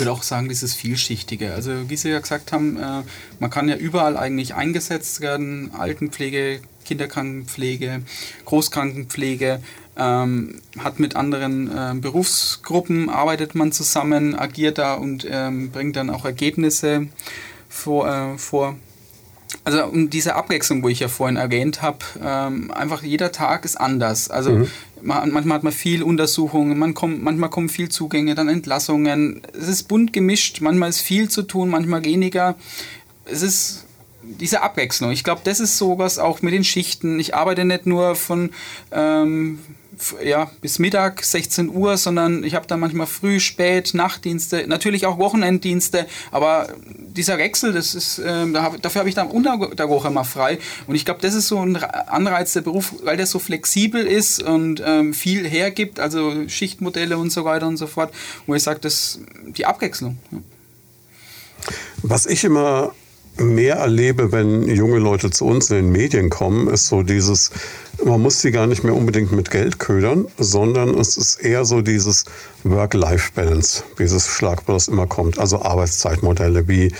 Würde auch sagen, dieses Vielschichtige. Also wie Sie ja gesagt haben, äh, man kann ja überall eigentlich eingesetzt werden. Altenpflege, Kinderkrankenpflege, Großkrankenpflege ähm, hat mit anderen äh, Berufsgruppen, arbeitet man zusammen, agiert da und ähm, bringt dann auch Ergebnisse vor. Äh, vor. Also um diese Abwechslung, wo ich ja vorhin erwähnt habe, ähm, einfach jeder Tag ist anders. Also mhm. Man, manchmal hat man viel Untersuchungen, man kommt, manchmal kommen viel Zugänge, dann Entlassungen. Es ist bunt gemischt, manchmal ist viel zu tun, manchmal weniger. Es ist diese Abwechslung. Ich glaube, das ist sowas auch mit den Schichten. Ich arbeite nicht nur von ähm, ja, bis Mittag, 16 Uhr, sondern ich habe da manchmal früh, spät, Nachtdienste, natürlich auch Wochenenddienste, aber dieser Wechsel, das ist, äh, dafür habe ich dann unter der Woche immer frei und ich glaube, das ist so ein Anreiz der Beruf, weil der so flexibel ist und ähm, viel hergibt, also Schichtmodelle und so weiter und so fort, wo ich sage, das die Abwechslung. Was ich immer mehr erlebe, wenn junge Leute zu uns in den Medien kommen, ist so dieses, man muss sie gar nicht mehr unbedingt mit Geld ködern, sondern es ist eher so dieses Work-Life-Balance, dieses Schlagwort, das immer kommt. Also Arbeitszeitmodelle wie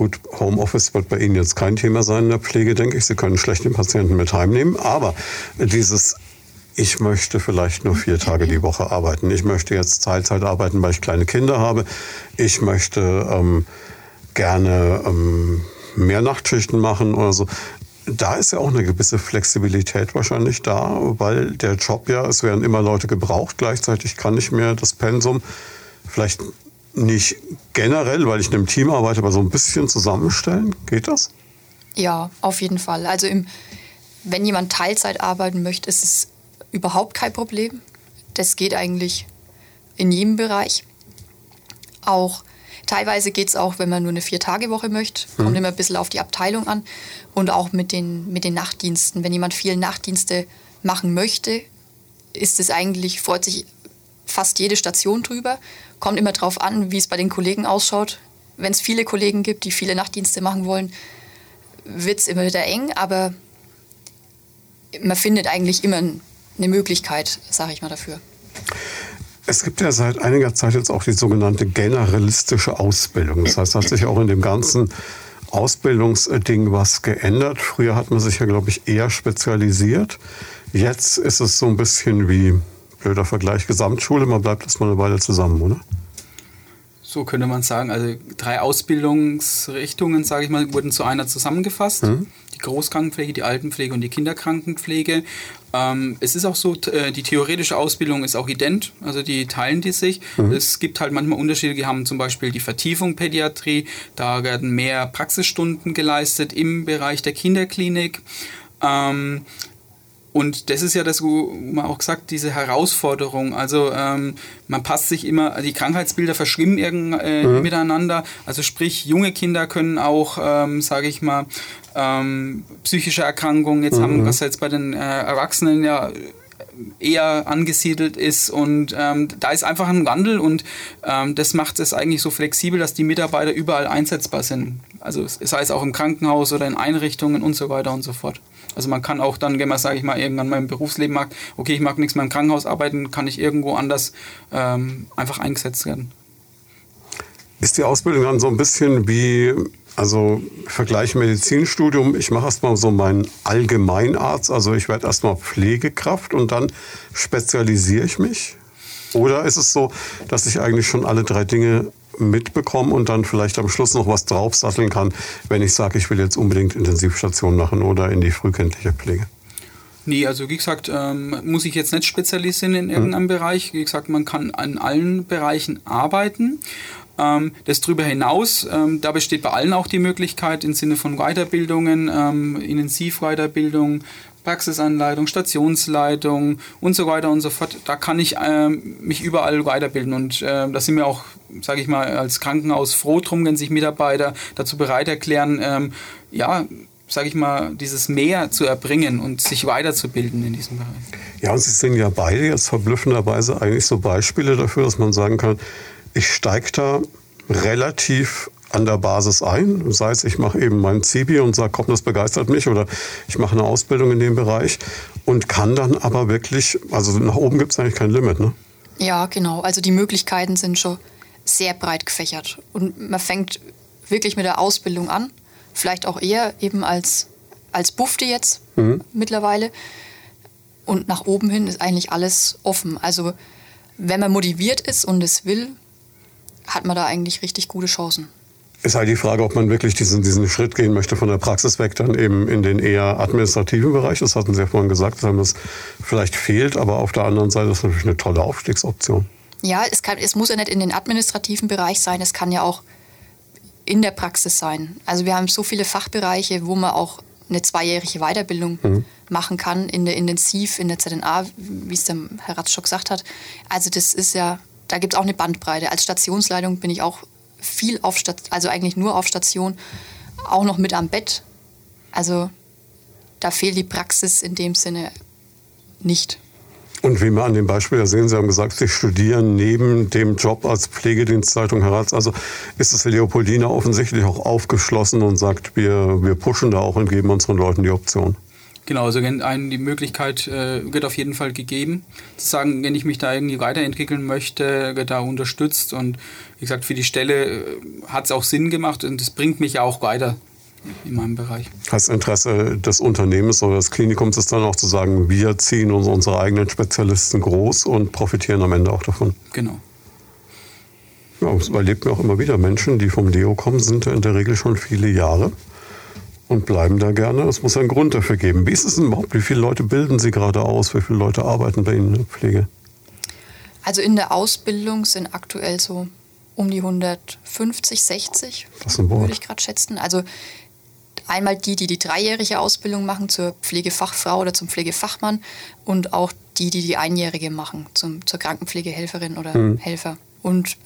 Gut, Homeoffice wird bei Ihnen jetzt kein Thema sein in der Pflege, denke ich. Sie können schlecht den Patienten mit heimnehmen. Aber dieses, ich möchte vielleicht nur vier Tage die Woche arbeiten. Ich möchte jetzt Teilzeit arbeiten, weil ich kleine Kinder habe. Ich möchte ähm, gerne ähm, mehr Nachtschichten machen oder so. Da ist ja auch eine gewisse Flexibilität wahrscheinlich da, weil der Job ja, es werden immer Leute gebraucht. Gleichzeitig kann ich mir das Pensum vielleicht nicht generell, weil ich in einem Team arbeite, aber so ein bisschen zusammenstellen. Geht das? Ja, auf jeden Fall. Also im, wenn jemand Teilzeit arbeiten möchte, ist es überhaupt kein Problem. Das geht eigentlich in jedem Bereich. Auch teilweise geht es auch, wenn man nur eine Vier-Tage-Woche möchte. Kommt mhm. immer ein bisschen auf die Abteilung an. Und auch mit den, mit den Nachtdiensten. Wenn jemand viele Nachtdienste machen möchte, ist es eigentlich, freut sich fast jede Station drüber. Kommt immer darauf an, wie es bei den Kollegen ausschaut. Wenn es viele Kollegen gibt, die viele Nachtdienste machen wollen, wird es immer wieder eng, aber man findet eigentlich immer eine Möglichkeit, sage ich mal dafür. Es gibt ja seit einiger Zeit jetzt auch die sogenannte generalistische Ausbildung. Das heißt, hat sich auch in dem ganzen Ausbildungsding was geändert. Früher hat man sich ja, glaube ich, eher spezialisiert. Jetzt ist es so ein bisschen wie, blöder Vergleich, Gesamtschule. Man bleibt erstmal eine Weile zusammen, oder? So könnte man sagen. Also drei Ausbildungsrichtungen, sage ich mal, wurden zu einer zusammengefasst. Mhm. Die Großkrankenpflege, die Altenpflege und die Kinderkrankenpflege. Ähm, es ist auch so, äh, die theoretische Ausbildung ist auch ident, also die teilen die sich. Mhm. Es gibt halt manchmal Unterschiede. Wir haben zum Beispiel die Vertiefung Pädiatrie, da werden mehr Praxisstunden geleistet im Bereich der Kinderklinik. Ähm, und das ist ja das, wo man auch gesagt, diese Herausforderung. Also ähm, man passt sich immer, die Krankheitsbilder verschwimmen irgend, äh, mhm. miteinander. Also sprich, junge Kinder können auch, ähm, sage ich mal, ähm, psychische Erkrankungen jetzt mhm. haben, was jetzt bei den äh, Erwachsenen ja eher angesiedelt ist und ähm, da ist einfach ein Wandel und ähm, das macht es eigentlich so flexibel, dass die Mitarbeiter überall einsetzbar sind. Also sei es auch im Krankenhaus oder in Einrichtungen und so weiter und so fort. Also man kann auch dann, wenn man, sage ich mal, irgendwann mal im Berufsleben mag, okay, ich mag nichts mehr im Krankenhaus arbeiten, kann ich irgendwo anders ähm, einfach eingesetzt werden. Ist die Ausbildung dann so ein bisschen wie, also Vergleich Medizinstudium, ich mache erstmal so meinen Allgemeinarzt, also ich werde erstmal Pflegekraft und dann spezialisiere ich mich? Oder ist es so, dass ich eigentlich schon alle drei Dinge mitbekomme und dann vielleicht am Schluss noch was draufsatteln kann, wenn ich sage, ich will jetzt unbedingt Intensivstation machen oder in die frühkindliche Pflege? Nee, also wie gesagt, ähm, muss ich jetzt nicht spezialisieren in irgendeinem mhm. Bereich. Wie gesagt, man kann an allen Bereichen arbeiten. Ähm, das darüber hinaus, ähm, da besteht bei allen auch die Möglichkeit im Sinne von Weiterbildungen, ähm, Intensivweiterbildung, Praxisanleitung, Stationsleitung und so weiter und so fort. Da kann ich ähm, mich überall weiterbilden und äh, da sind wir auch, sage ich mal, als Krankenhaus froh drum, wenn sich Mitarbeiter dazu bereit erklären, ähm, ja, sage ich mal, dieses Mehr zu erbringen und sich weiterzubilden in diesem Bereich. Ja, und Sie sind ja beide jetzt verblüffenderweise eigentlich so Beispiele dafür, dass man sagen kann, ich steige da relativ an der Basis ein. Sei es, ich mache eben mein Zibi und sage, komm, das begeistert mich oder ich mache eine Ausbildung in dem Bereich und kann dann aber wirklich, also nach oben gibt es eigentlich kein Limit, ne? Ja, genau. Also die Möglichkeiten sind schon sehr breit gefächert. Und man fängt wirklich mit der Ausbildung an. Vielleicht auch eher eben als, als Bufte jetzt mhm. mittlerweile. Und nach oben hin ist eigentlich alles offen. Also wenn man motiviert ist und es will, hat man da eigentlich richtig gute Chancen. Ist halt die Frage, ob man wirklich diesen, diesen Schritt gehen möchte von der Praxis weg, dann eben in den eher administrativen Bereich. Das hatten Sie ja vorhin gesagt, dass einem das vielleicht fehlt, aber auf der anderen Seite ist das natürlich eine tolle Aufstiegsoption. Ja, es, kann, es muss ja nicht in den administrativen Bereich sein, es kann ja auch in der Praxis sein. Also wir haben so viele Fachbereiche, wo man auch eine zweijährige Weiterbildung mhm. machen kann, in der Intensiv, in der ZNA, wie es der Herr Ratz schon gesagt hat. Also das ist ja, da gibt es auch eine Bandbreite. Als Stationsleitung bin ich auch viel auf Station, also eigentlich nur auf Station, auch noch mit am Bett. Also da fehlt die Praxis in dem Sinne nicht. Und wie wir an dem Beispiel ja sehen, Sie haben gesagt, Sie studieren neben dem Job als Pflegedienstleitung Herz. Also ist das Leopoldina offensichtlich auch aufgeschlossen und sagt, wir, wir pushen da auch und geben unseren Leuten die Option. Genau, also die Möglichkeit äh, wird auf jeden Fall gegeben, zu sagen, wenn ich mich da irgendwie weiterentwickeln möchte, wird da unterstützt und wie gesagt, für die Stelle äh, hat es auch Sinn gemacht und es bringt mich ja auch weiter in meinem Bereich. Das Interesse des Unternehmens oder des Klinikums ist dann auch zu sagen, wir ziehen uns unsere eigenen Spezialisten groß und profitieren am Ende auch davon. Genau. Ja, es überlebt mir auch immer wieder Menschen, die vom Deo kommen, sind in der Regel schon viele Jahre und bleiben da gerne. Es muss einen Grund dafür geben. Wie ist es denn überhaupt? Wie viele Leute bilden Sie gerade aus? Wie viele Leute arbeiten bei Ihnen in der Pflege? Also in der Ausbildung sind aktuell so um die 150, 60, das würde ich gerade schätzen. Also Einmal die, die die dreijährige Ausbildung machen zur Pflegefachfrau oder zum Pflegefachmann und auch die, die die einjährige machen zum, zur Krankenpflegehelferin oder mhm. Helfer. Und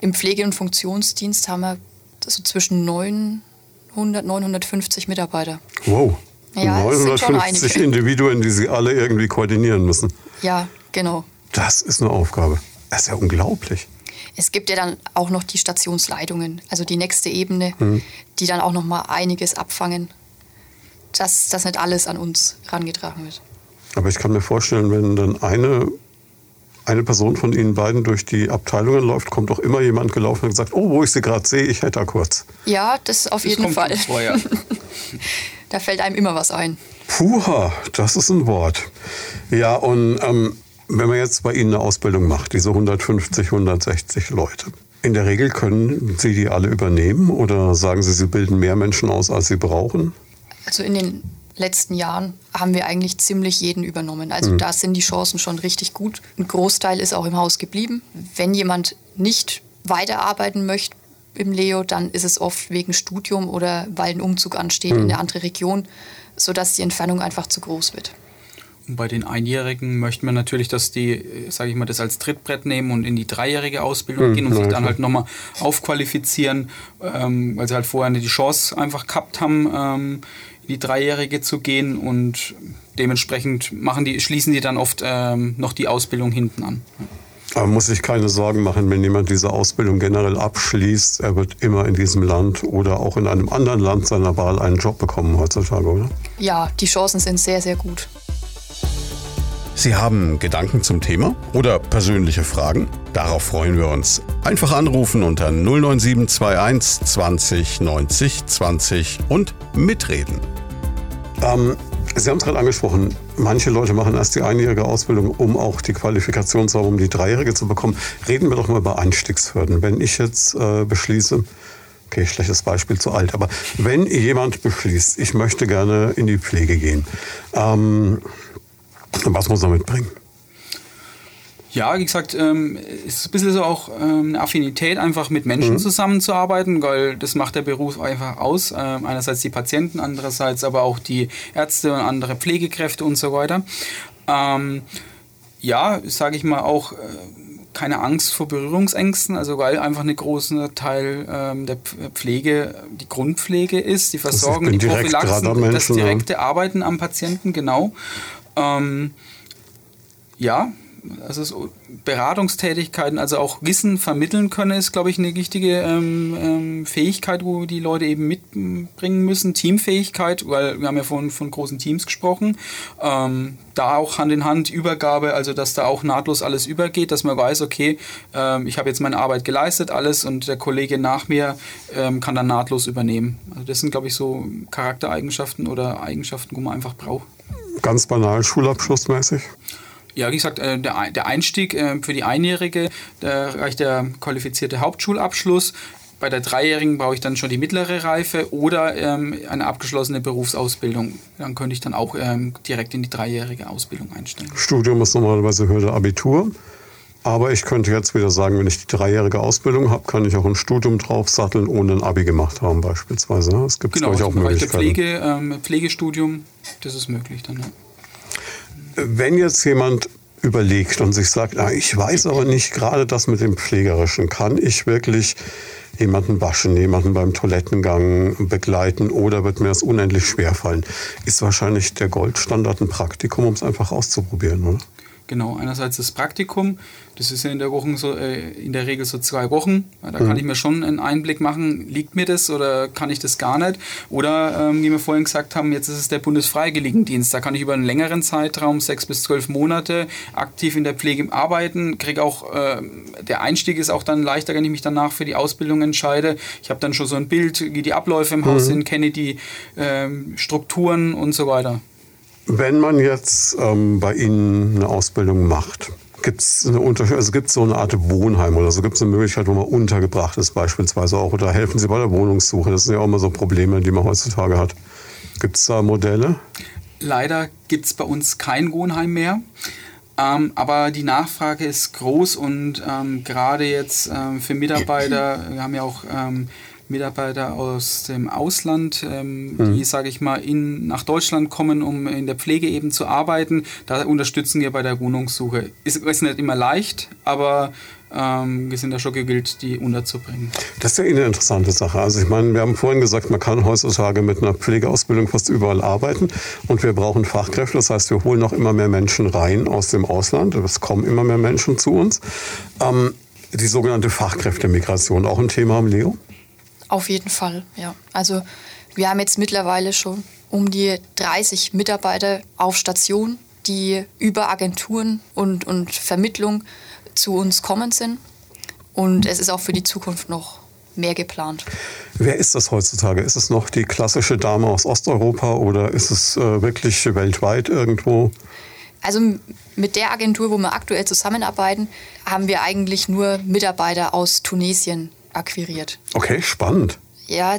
im Pflege- und Funktionsdienst haben wir so zwischen 900, 950 Mitarbeiter. Wow. Ja, 950 Individuen, die sie alle irgendwie koordinieren müssen. Ja, genau. Das ist eine Aufgabe. Das ist ja unglaublich. Es gibt ja dann auch noch die Stationsleitungen, also die nächste Ebene, mhm. die dann auch noch mal einiges abfangen, dass das nicht alles an uns herangetragen wird. Aber ich kann mir vorstellen, wenn dann eine, eine Person von Ihnen beiden durch die Abteilungen läuft, kommt doch immer jemand gelaufen und sagt, oh, wo ich Sie gerade sehe, ich hätte da kurz. Ja, das auf das jeden Fall. Vor, ja. [laughs] da fällt einem immer was ein. Puha, das ist ein Wort. Ja, und ähm, wenn man jetzt bei Ihnen eine Ausbildung macht, diese 150, 160 Leute, in der Regel können Sie die alle übernehmen oder sagen Sie, Sie bilden mehr Menschen aus, als Sie brauchen? Also in den letzten Jahren haben wir eigentlich ziemlich jeden übernommen. Also mhm. da sind die Chancen schon richtig gut. Ein Großteil ist auch im Haus geblieben. Wenn jemand nicht weiterarbeiten möchte im Leo, dann ist es oft wegen Studium oder weil ein Umzug ansteht mhm. in eine andere Region, sodass die Entfernung einfach zu groß wird. Und bei den Einjährigen möchten wir natürlich, dass die, sage ich mal, das als Trittbrett nehmen und in die dreijährige Ausbildung mhm, gehen und sich dann halt nochmal aufqualifizieren, ähm, weil sie halt vorher die Chance einfach gehabt haben, ähm, die dreijährige zu gehen und dementsprechend machen die, schließen die dann oft ähm, noch die Ausbildung hinten an. Aber muss sich keine Sorgen machen, wenn jemand diese Ausbildung generell abschließt, er wird immer in diesem Land oder auch in einem anderen Land seiner Wahl einen Job bekommen heutzutage, oder? Ja, die Chancen sind sehr, sehr gut. Sie haben Gedanken zum Thema oder persönliche Fragen? Darauf freuen wir uns. Einfach anrufen unter 09721 20 90 20 und mitreden. Ähm, Sie haben es gerade angesprochen, manche Leute machen erst die einjährige Ausbildung, um auch die Qualifikation zu haben, um die dreijährige zu bekommen. Reden wir doch mal über Einstiegshürden. Wenn ich jetzt äh, beschließe, okay, schlechtes Beispiel zu alt, aber wenn jemand beschließt, ich möchte gerne in die Pflege gehen, ähm, was muss er mitbringen? Ja, wie gesagt, ähm, ist ein bisschen so auch ähm, eine Affinität, einfach mit Menschen mhm. zusammenzuarbeiten, weil das macht der Beruf einfach aus. Ähm, einerseits die Patienten, andererseits aber auch die Ärzte und andere Pflegekräfte und so weiter. Ähm, ja, sage ich mal auch. Äh, keine Angst vor Berührungsängsten, also weil einfach ein großer Teil ähm, der Pflege die Grundpflege ist, die Versorgung, die Prophylaxen, das direkte Arbeiten am Patienten, genau. Ähm, ja, also so Beratungstätigkeiten, also auch Wissen vermitteln können, ist, glaube ich, eine wichtige ähm, ähm, Fähigkeit, wo die Leute eben mitbringen müssen. Teamfähigkeit, weil wir haben ja von, von großen Teams gesprochen. Ähm, da auch Hand in Hand Übergabe, also dass da auch nahtlos alles übergeht, dass man weiß, okay, ähm, ich habe jetzt meine Arbeit geleistet, alles und der Kollege nach mir ähm, kann dann nahtlos übernehmen. Also das sind, glaube ich, so Charaktereigenschaften oder Eigenschaften, wo man einfach braucht. Ganz banal schulabschlussmäßig? Ja, wie gesagt, äh, der Einstieg äh, für die Einjährige, da reicht der qualifizierte Hauptschulabschluss. Bei der Dreijährigen brauche ich dann schon die mittlere Reife oder ähm, eine abgeschlossene Berufsausbildung. Dann könnte ich dann auch ähm, direkt in die dreijährige Ausbildung einsteigen. Studium ist normalerweise Hürde Abitur. Aber ich könnte jetzt wieder sagen, wenn ich die dreijährige Ausbildung habe, kann ich auch ein Studium draufsatteln, ohne ein Abi gemacht haben beispielsweise. Das gibt es, genau, ich, auch also Möglichkeiten. Pflege, ähm, Pflegestudium, das ist möglich dann, ja. Wenn jetzt jemand überlegt und sich sagt, na, ich weiß aber nicht gerade das mit dem Pflegerischen, kann ich wirklich jemanden waschen, jemanden beim Toilettengang begleiten oder wird mir das unendlich schwer fallen, ist wahrscheinlich der Goldstandard ein Praktikum, um es einfach auszuprobieren, oder? Genau, einerseits das Praktikum, das ist ja in der, Woche so, äh, in der Regel so zwei Wochen. Da mhm. kann ich mir schon einen Einblick machen, liegt mir das oder kann ich das gar nicht. Oder, ähm, wie wir vorhin gesagt haben, jetzt ist es der Bundesfreiwilligendienst. Da kann ich über einen längeren Zeitraum, sechs bis zwölf Monate, aktiv in der Pflege arbeiten. Krieg auch, äh, der Einstieg ist auch dann leichter, wenn ich mich danach für die Ausbildung entscheide. Ich habe dann schon so ein Bild, wie die Abläufe im mhm. Haus sind, kenne die äh, Strukturen und so weiter. Wenn man jetzt ähm, bei Ihnen eine Ausbildung macht, gibt es eine also gibt's so eine Art Wohnheim oder so? Gibt es eine Möglichkeit, wo man untergebracht ist beispielsweise auch? Oder helfen Sie bei der Wohnungssuche? Das sind ja auch immer so Probleme, die man heutzutage hat. Gibt es da Modelle? Leider gibt es bei uns kein Wohnheim mehr. Ähm, aber die Nachfrage ist groß und ähm, gerade jetzt ähm, für Mitarbeiter, wir haben ja auch ähm, Mitarbeiter aus dem Ausland, ähm, mhm. die, sage ich mal, in, nach Deutschland kommen, um in der Pflege eben zu arbeiten. Da unterstützen wir bei der Wohnungssuche. Ist, ist nicht immer leicht, aber ähm, wir sind da schon gewillt, die unterzubringen. Das ist ja eine interessante Sache. Also ich meine, wir haben vorhin gesagt, man kann heutzutage mit einer Pflegeausbildung fast überall arbeiten und wir brauchen Fachkräfte. Das heißt, wir holen noch immer mehr Menschen rein aus dem Ausland. Es kommen immer mehr Menschen zu uns. Ähm, die sogenannte Fachkräftemigration, auch ein Thema am Leo? Auf jeden Fall, ja. Also wir haben jetzt mittlerweile schon um die 30 Mitarbeiter auf Station, die über Agenturen und, und Vermittlung zu uns kommen sind. Und es ist auch für die Zukunft noch mehr geplant. Wer ist das heutzutage? Ist es noch die klassische Dame aus Osteuropa oder ist es äh, wirklich weltweit irgendwo? Also mit der Agentur, wo wir aktuell zusammenarbeiten, haben wir eigentlich nur Mitarbeiter aus Tunesien akquiriert. Okay, spannend. Ja,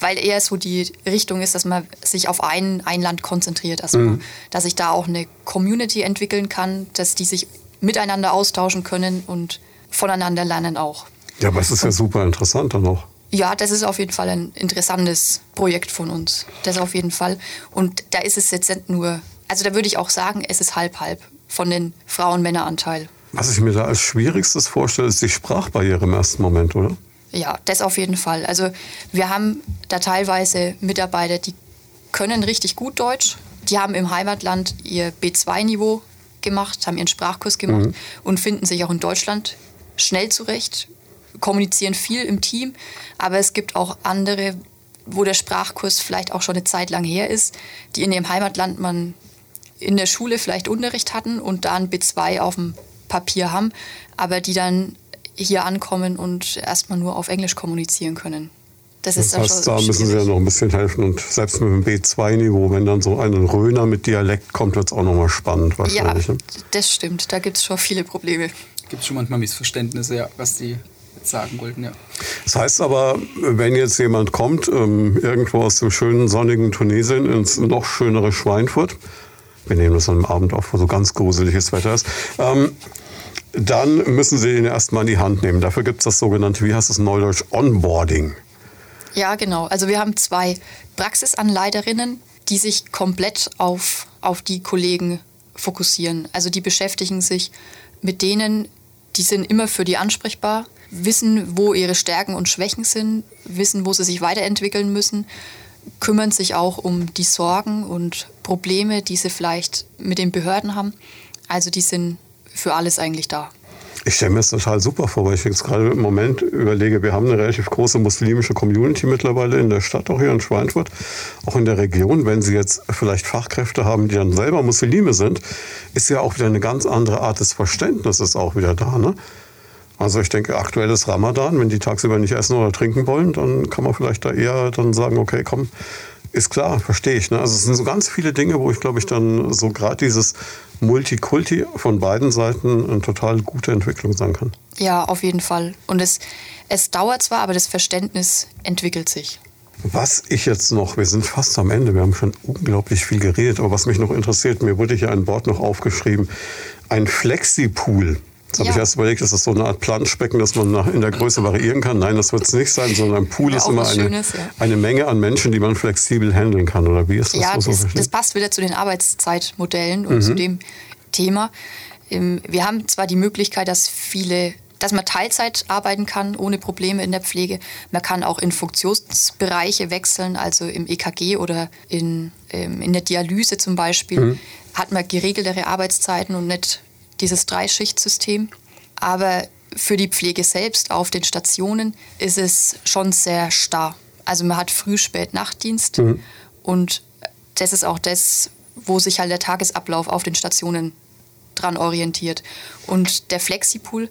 weil eher so die Richtung ist, dass man sich auf ein, ein Land konzentriert erstmal. Mhm. Dass sich da auch eine Community entwickeln kann, dass die sich miteinander austauschen können und voneinander lernen auch. Ja, aber es ist ja super interessant dann auch. Ja, das ist auf jeden Fall ein interessantes Projekt von uns. Das auf jeden Fall. Und da ist es jetzt nicht nur, also da würde ich auch sagen, es ist halb-halb von den Frauen-Männer-Anteil. Was ich mir da als Schwierigstes vorstelle, ist die Sprachbarriere im ersten Moment, oder? Ja, das auf jeden Fall. Also wir haben da teilweise Mitarbeiter, die können richtig gut Deutsch. Die haben im Heimatland ihr B2-Niveau gemacht, haben ihren Sprachkurs gemacht mhm. und finden sich auch in Deutschland schnell zurecht, kommunizieren viel im Team. Aber es gibt auch andere, wo der Sprachkurs vielleicht auch schon eine Zeit lang her ist, die in ihrem Heimatland man in der Schule vielleicht Unterricht hatten und da ein B2 auf dem Papier haben, aber die dann hier ankommen und erstmal nur auf Englisch kommunizieren können. Das, ist das heißt, da müssen Sie ja noch ein bisschen helfen. Und selbst mit dem B2-Niveau, wenn dann so ein Röner mit Dialekt kommt, wird es auch nochmal spannend wahrscheinlich. Ja, ne? das stimmt. Da gibt es schon viele Probleme. Gibt es schon manchmal Missverständnisse, ja, was die sagen wollten, ja. Das heißt aber, wenn jetzt jemand kommt, ähm, irgendwo aus dem schönen sonnigen Tunesien ins noch schönere Schweinfurt, wir nehmen das einem Abend auf, wo so ganz gruseliges Wetter ist, ähm, dann müssen Sie ihn erstmal in die Hand nehmen. Dafür gibt es das sogenannte, wie heißt das Neudeutsch, Onboarding. Ja, genau. Also wir haben zwei Praxisanleiterinnen, die sich komplett auf, auf die Kollegen fokussieren. Also die beschäftigen sich mit denen, die sind immer für die ansprechbar, wissen, wo ihre Stärken und Schwächen sind, wissen, wo sie sich weiterentwickeln müssen, kümmern sich auch um die Sorgen und Probleme, die sie vielleicht mit den Behörden haben. Also die sind für alles eigentlich da. Ich stelle mir das total super vor, weil ich jetzt gerade im Moment überlege, wir haben eine relativ große muslimische Community mittlerweile in der Stadt, auch hier in Schweinfurt, auch in der Region. Wenn Sie jetzt vielleicht Fachkräfte haben, die dann selber Muslime sind, ist ja auch wieder eine ganz andere Art des Verständnisses auch wieder da. Ne? Also ich denke, aktuelles Ramadan, wenn die tagsüber nicht essen oder trinken wollen, dann kann man vielleicht da eher dann sagen, okay, komm, ist klar, verstehe ich. Ne? Also es sind so ganz viele Dinge, wo ich glaube ich dann so gerade dieses Multikulti von beiden Seiten eine total gute Entwicklung sein kann. Ja, auf jeden Fall. Und es, es dauert zwar, aber das Verständnis entwickelt sich. Was ich jetzt noch, wir sind fast am Ende, wir haben schon unglaublich viel geredet, aber was mich noch interessiert, mir wurde hier ein Wort noch aufgeschrieben, ein Flexi-Pool. Jetzt habe ja. ich erst überlegt, ist das so eine Art Planschbecken, dass man in der Größe variieren kann? Nein, das wird es nicht sein, sondern ein Pool ja, ist immer eine, Schönes, ja. eine Menge an Menschen, die man flexibel handeln kann. Oder wie ist das? Ja, so das, das, passt wieder zu den Arbeitszeitmodellen und mhm. zu dem Thema. Ähm, wir haben zwar die Möglichkeit, dass viele dass man Teilzeit arbeiten kann, ohne Probleme in der Pflege. Man kann auch in Funktionsbereiche wechseln, also im EKG oder in, ähm, in der Dialyse zum Beispiel. Mhm. Hat man geregeltere Arbeitszeiten und nicht dieses Dreischichtsystem. Aber für die Pflege selbst auf den Stationen ist es schon sehr starr. Also man hat Früh-, Spät-, Nachtdienst mhm. und das ist auch das, wo sich halt der Tagesablauf auf den Stationen dran orientiert. Und der Flexipool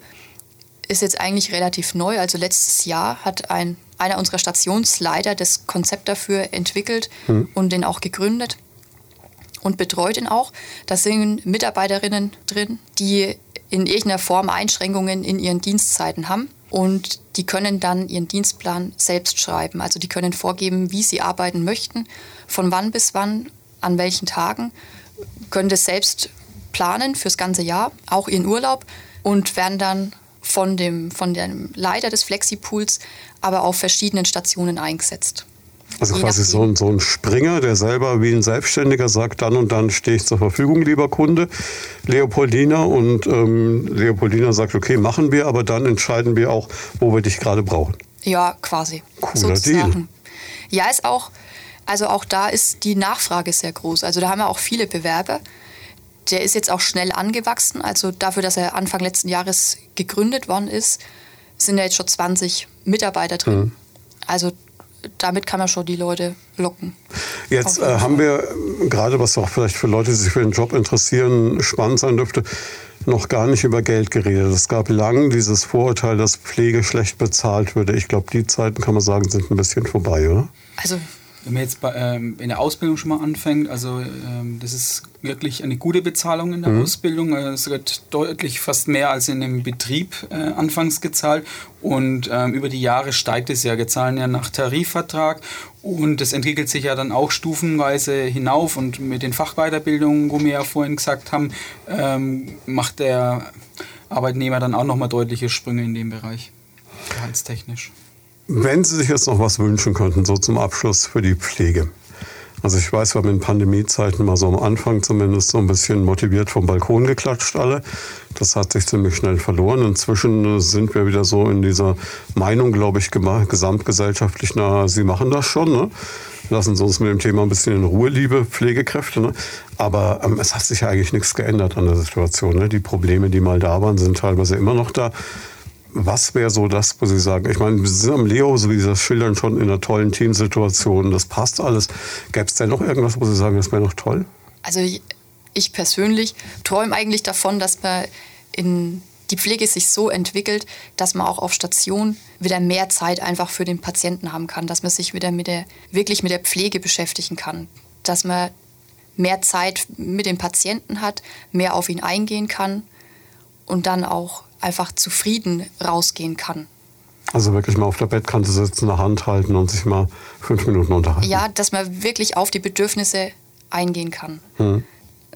ist jetzt eigentlich relativ neu. Also letztes Jahr hat ein, einer unserer Stationsleiter das Konzept dafür entwickelt mhm. und den auch gegründet und betreut ihn auch. Da sind Mitarbeiterinnen drin, die in irgendeiner Form Einschränkungen in ihren Dienstzeiten haben. Und die können dann ihren Dienstplan selbst schreiben. Also die können vorgeben, wie sie arbeiten möchten, von wann bis wann, an welchen Tagen, können das selbst planen fürs ganze Jahr, auch ihren Urlaub und werden dann von dem, von dem Leiter des Flexipools, aber auf verschiedenen Stationen eingesetzt. Also quasi so ein, so ein Springer, der selber wie ein Selbstständiger sagt, dann und dann stehe ich zur Verfügung, lieber Kunde, Leopoldina. Und ähm, Leopoldina sagt, okay, machen wir, aber dann entscheiden wir auch, wo wir dich gerade brauchen. Ja, quasi. Cooler sozusagen. Deal. Ja, ist auch, also auch da ist die Nachfrage sehr groß. Also da haben wir auch viele Bewerber. Der ist jetzt auch schnell angewachsen. Also dafür, dass er Anfang letzten Jahres gegründet worden ist, sind ja jetzt schon 20 Mitarbeiter drin. Mhm. Also damit kann man schon die Leute locken. Jetzt äh, haben wir gerade, was auch vielleicht für Leute, die sich für den Job interessieren, spannend sein dürfte, noch gar nicht über Geld geredet. Es gab lang dieses Vorurteil, dass Pflege schlecht bezahlt würde. Ich glaube, die Zeiten, kann man sagen, sind ein bisschen vorbei, oder? Also wenn man jetzt bei, ähm, in der Ausbildung schon mal anfängt, also ähm, das ist wirklich eine gute Bezahlung in der mhm. Ausbildung. Äh, es wird deutlich fast mehr als in dem Betrieb äh, anfangs gezahlt. Und ähm, über die Jahre steigt es ja. Wir zahlen ja nach Tarifvertrag und das entwickelt sich ja dann auch stufenweise hinauf. Und mit den Fachweiterbildungen, wo wir ja vorhin gesagt haben, ähm, macht der Arbeitnehmer dann auch nochmal deutliche Sprünge in dem Bereich, gehaltstechnisch. Wenn Sie sich jetzt noch was wünschen könnten, so zum Abschluss für die Pflege. Also ich weiß, wir haben in Pandemiezeiten mal so am Anfang zumindest so ein bisschen motiviert vom Balkon geklatscht alle. Das hat sich ziemlich schnell verloren. Inzwischen sind wir wieder so in dieser Meinung, glaube ich, gesamtgesellschaftlich, na, Sie machen das schon. Ne? Lassen Sie uns mit dem Thema ein bisschen in Ruhe, liebe Pflegekräfte. Ne? Aber ähm, es hat sich eigentlich nichts geändert an der Situation. Ne? Die Probleme, die mal da waren, sind teilweise immer noch da. Was wäre so das, wo Sie sagen, ich meine, Sie sind am Leo, so wie Sie das schildern, schon in einer tollen Teamsituation, das passt alles. Gäbe es denn noch irgendwas, wo Sie sagen, das wäre noch toll? Also ich, ich persönlich träume eigentlich davon, dass man in die Pflege sich so entwickelt, dass man auch auf Station wieder mehr Zeit einfach für den Patienten haben kann, dass man sich wieder mit der, wirklich mit der Pflege beschäftigen kann, dass man mehr Zeit mit dem Patienten hat, mehr auf ihn eingehen kann und dann auch einfach zufrieden rausgehen kann. Also wirklich mal auf der Bettkante sitzen, eine Hand halten und sich mal fünf Minuten unterhalten. Ja, dass man wirklich auf die Bedürfnisse eingehen kann. Hm.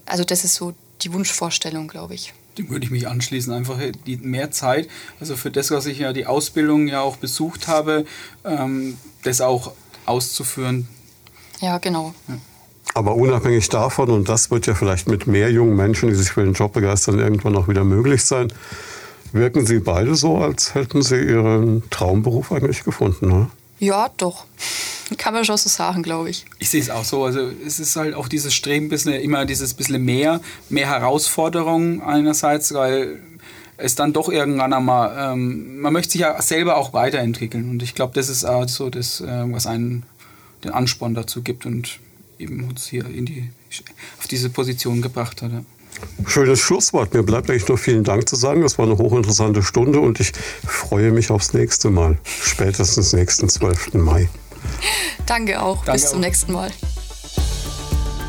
Also das ist so die Wunschvorstellung, glaube ich. Dem würde ich mich anschließen. Einfach die mehr Zeit, also für das, was ich ja die Ausbildung ja auch besucht habe, ähm, das auch auszuführen. Ja, genau. Ja. Aber unabhängig davon, und das wird ja vielleicht mit mehr jungen Menschen, die sich für den Job begeistern, irgendwann auch wieder möglich sein, wirken Sie beide so, als hätten Sie Ihren Traumberuf eigentlich gefunden, ne? Ja, doch. [laughs] Kann man schon so sagen, glaube ich. Ich sehe es auch so. Also es ist halt auch dieses Streben, bisschen, immer dieses bisschen mehr, mehr Herausforderungen einerseits, weil es dann doch irgendwann einmal, ähm, man möchte sich ja selber auch weiterentwickeln. Und ich glaube, das ist auch so das, äh, was einen den Ansporn dazu gibt und eben uns hier in die, auf diese Position gebracht hat. Ja. Schönes Schlusswort. Mir bleibt eigentlich nur vielen Dank zu sagen. Das war eine hochinteressante Stunde und ich freue mich aufs nächste Mal. Spätestens nächsten 12. Mai. Danke auch. Danke Bis auch. zum nächsten Mal.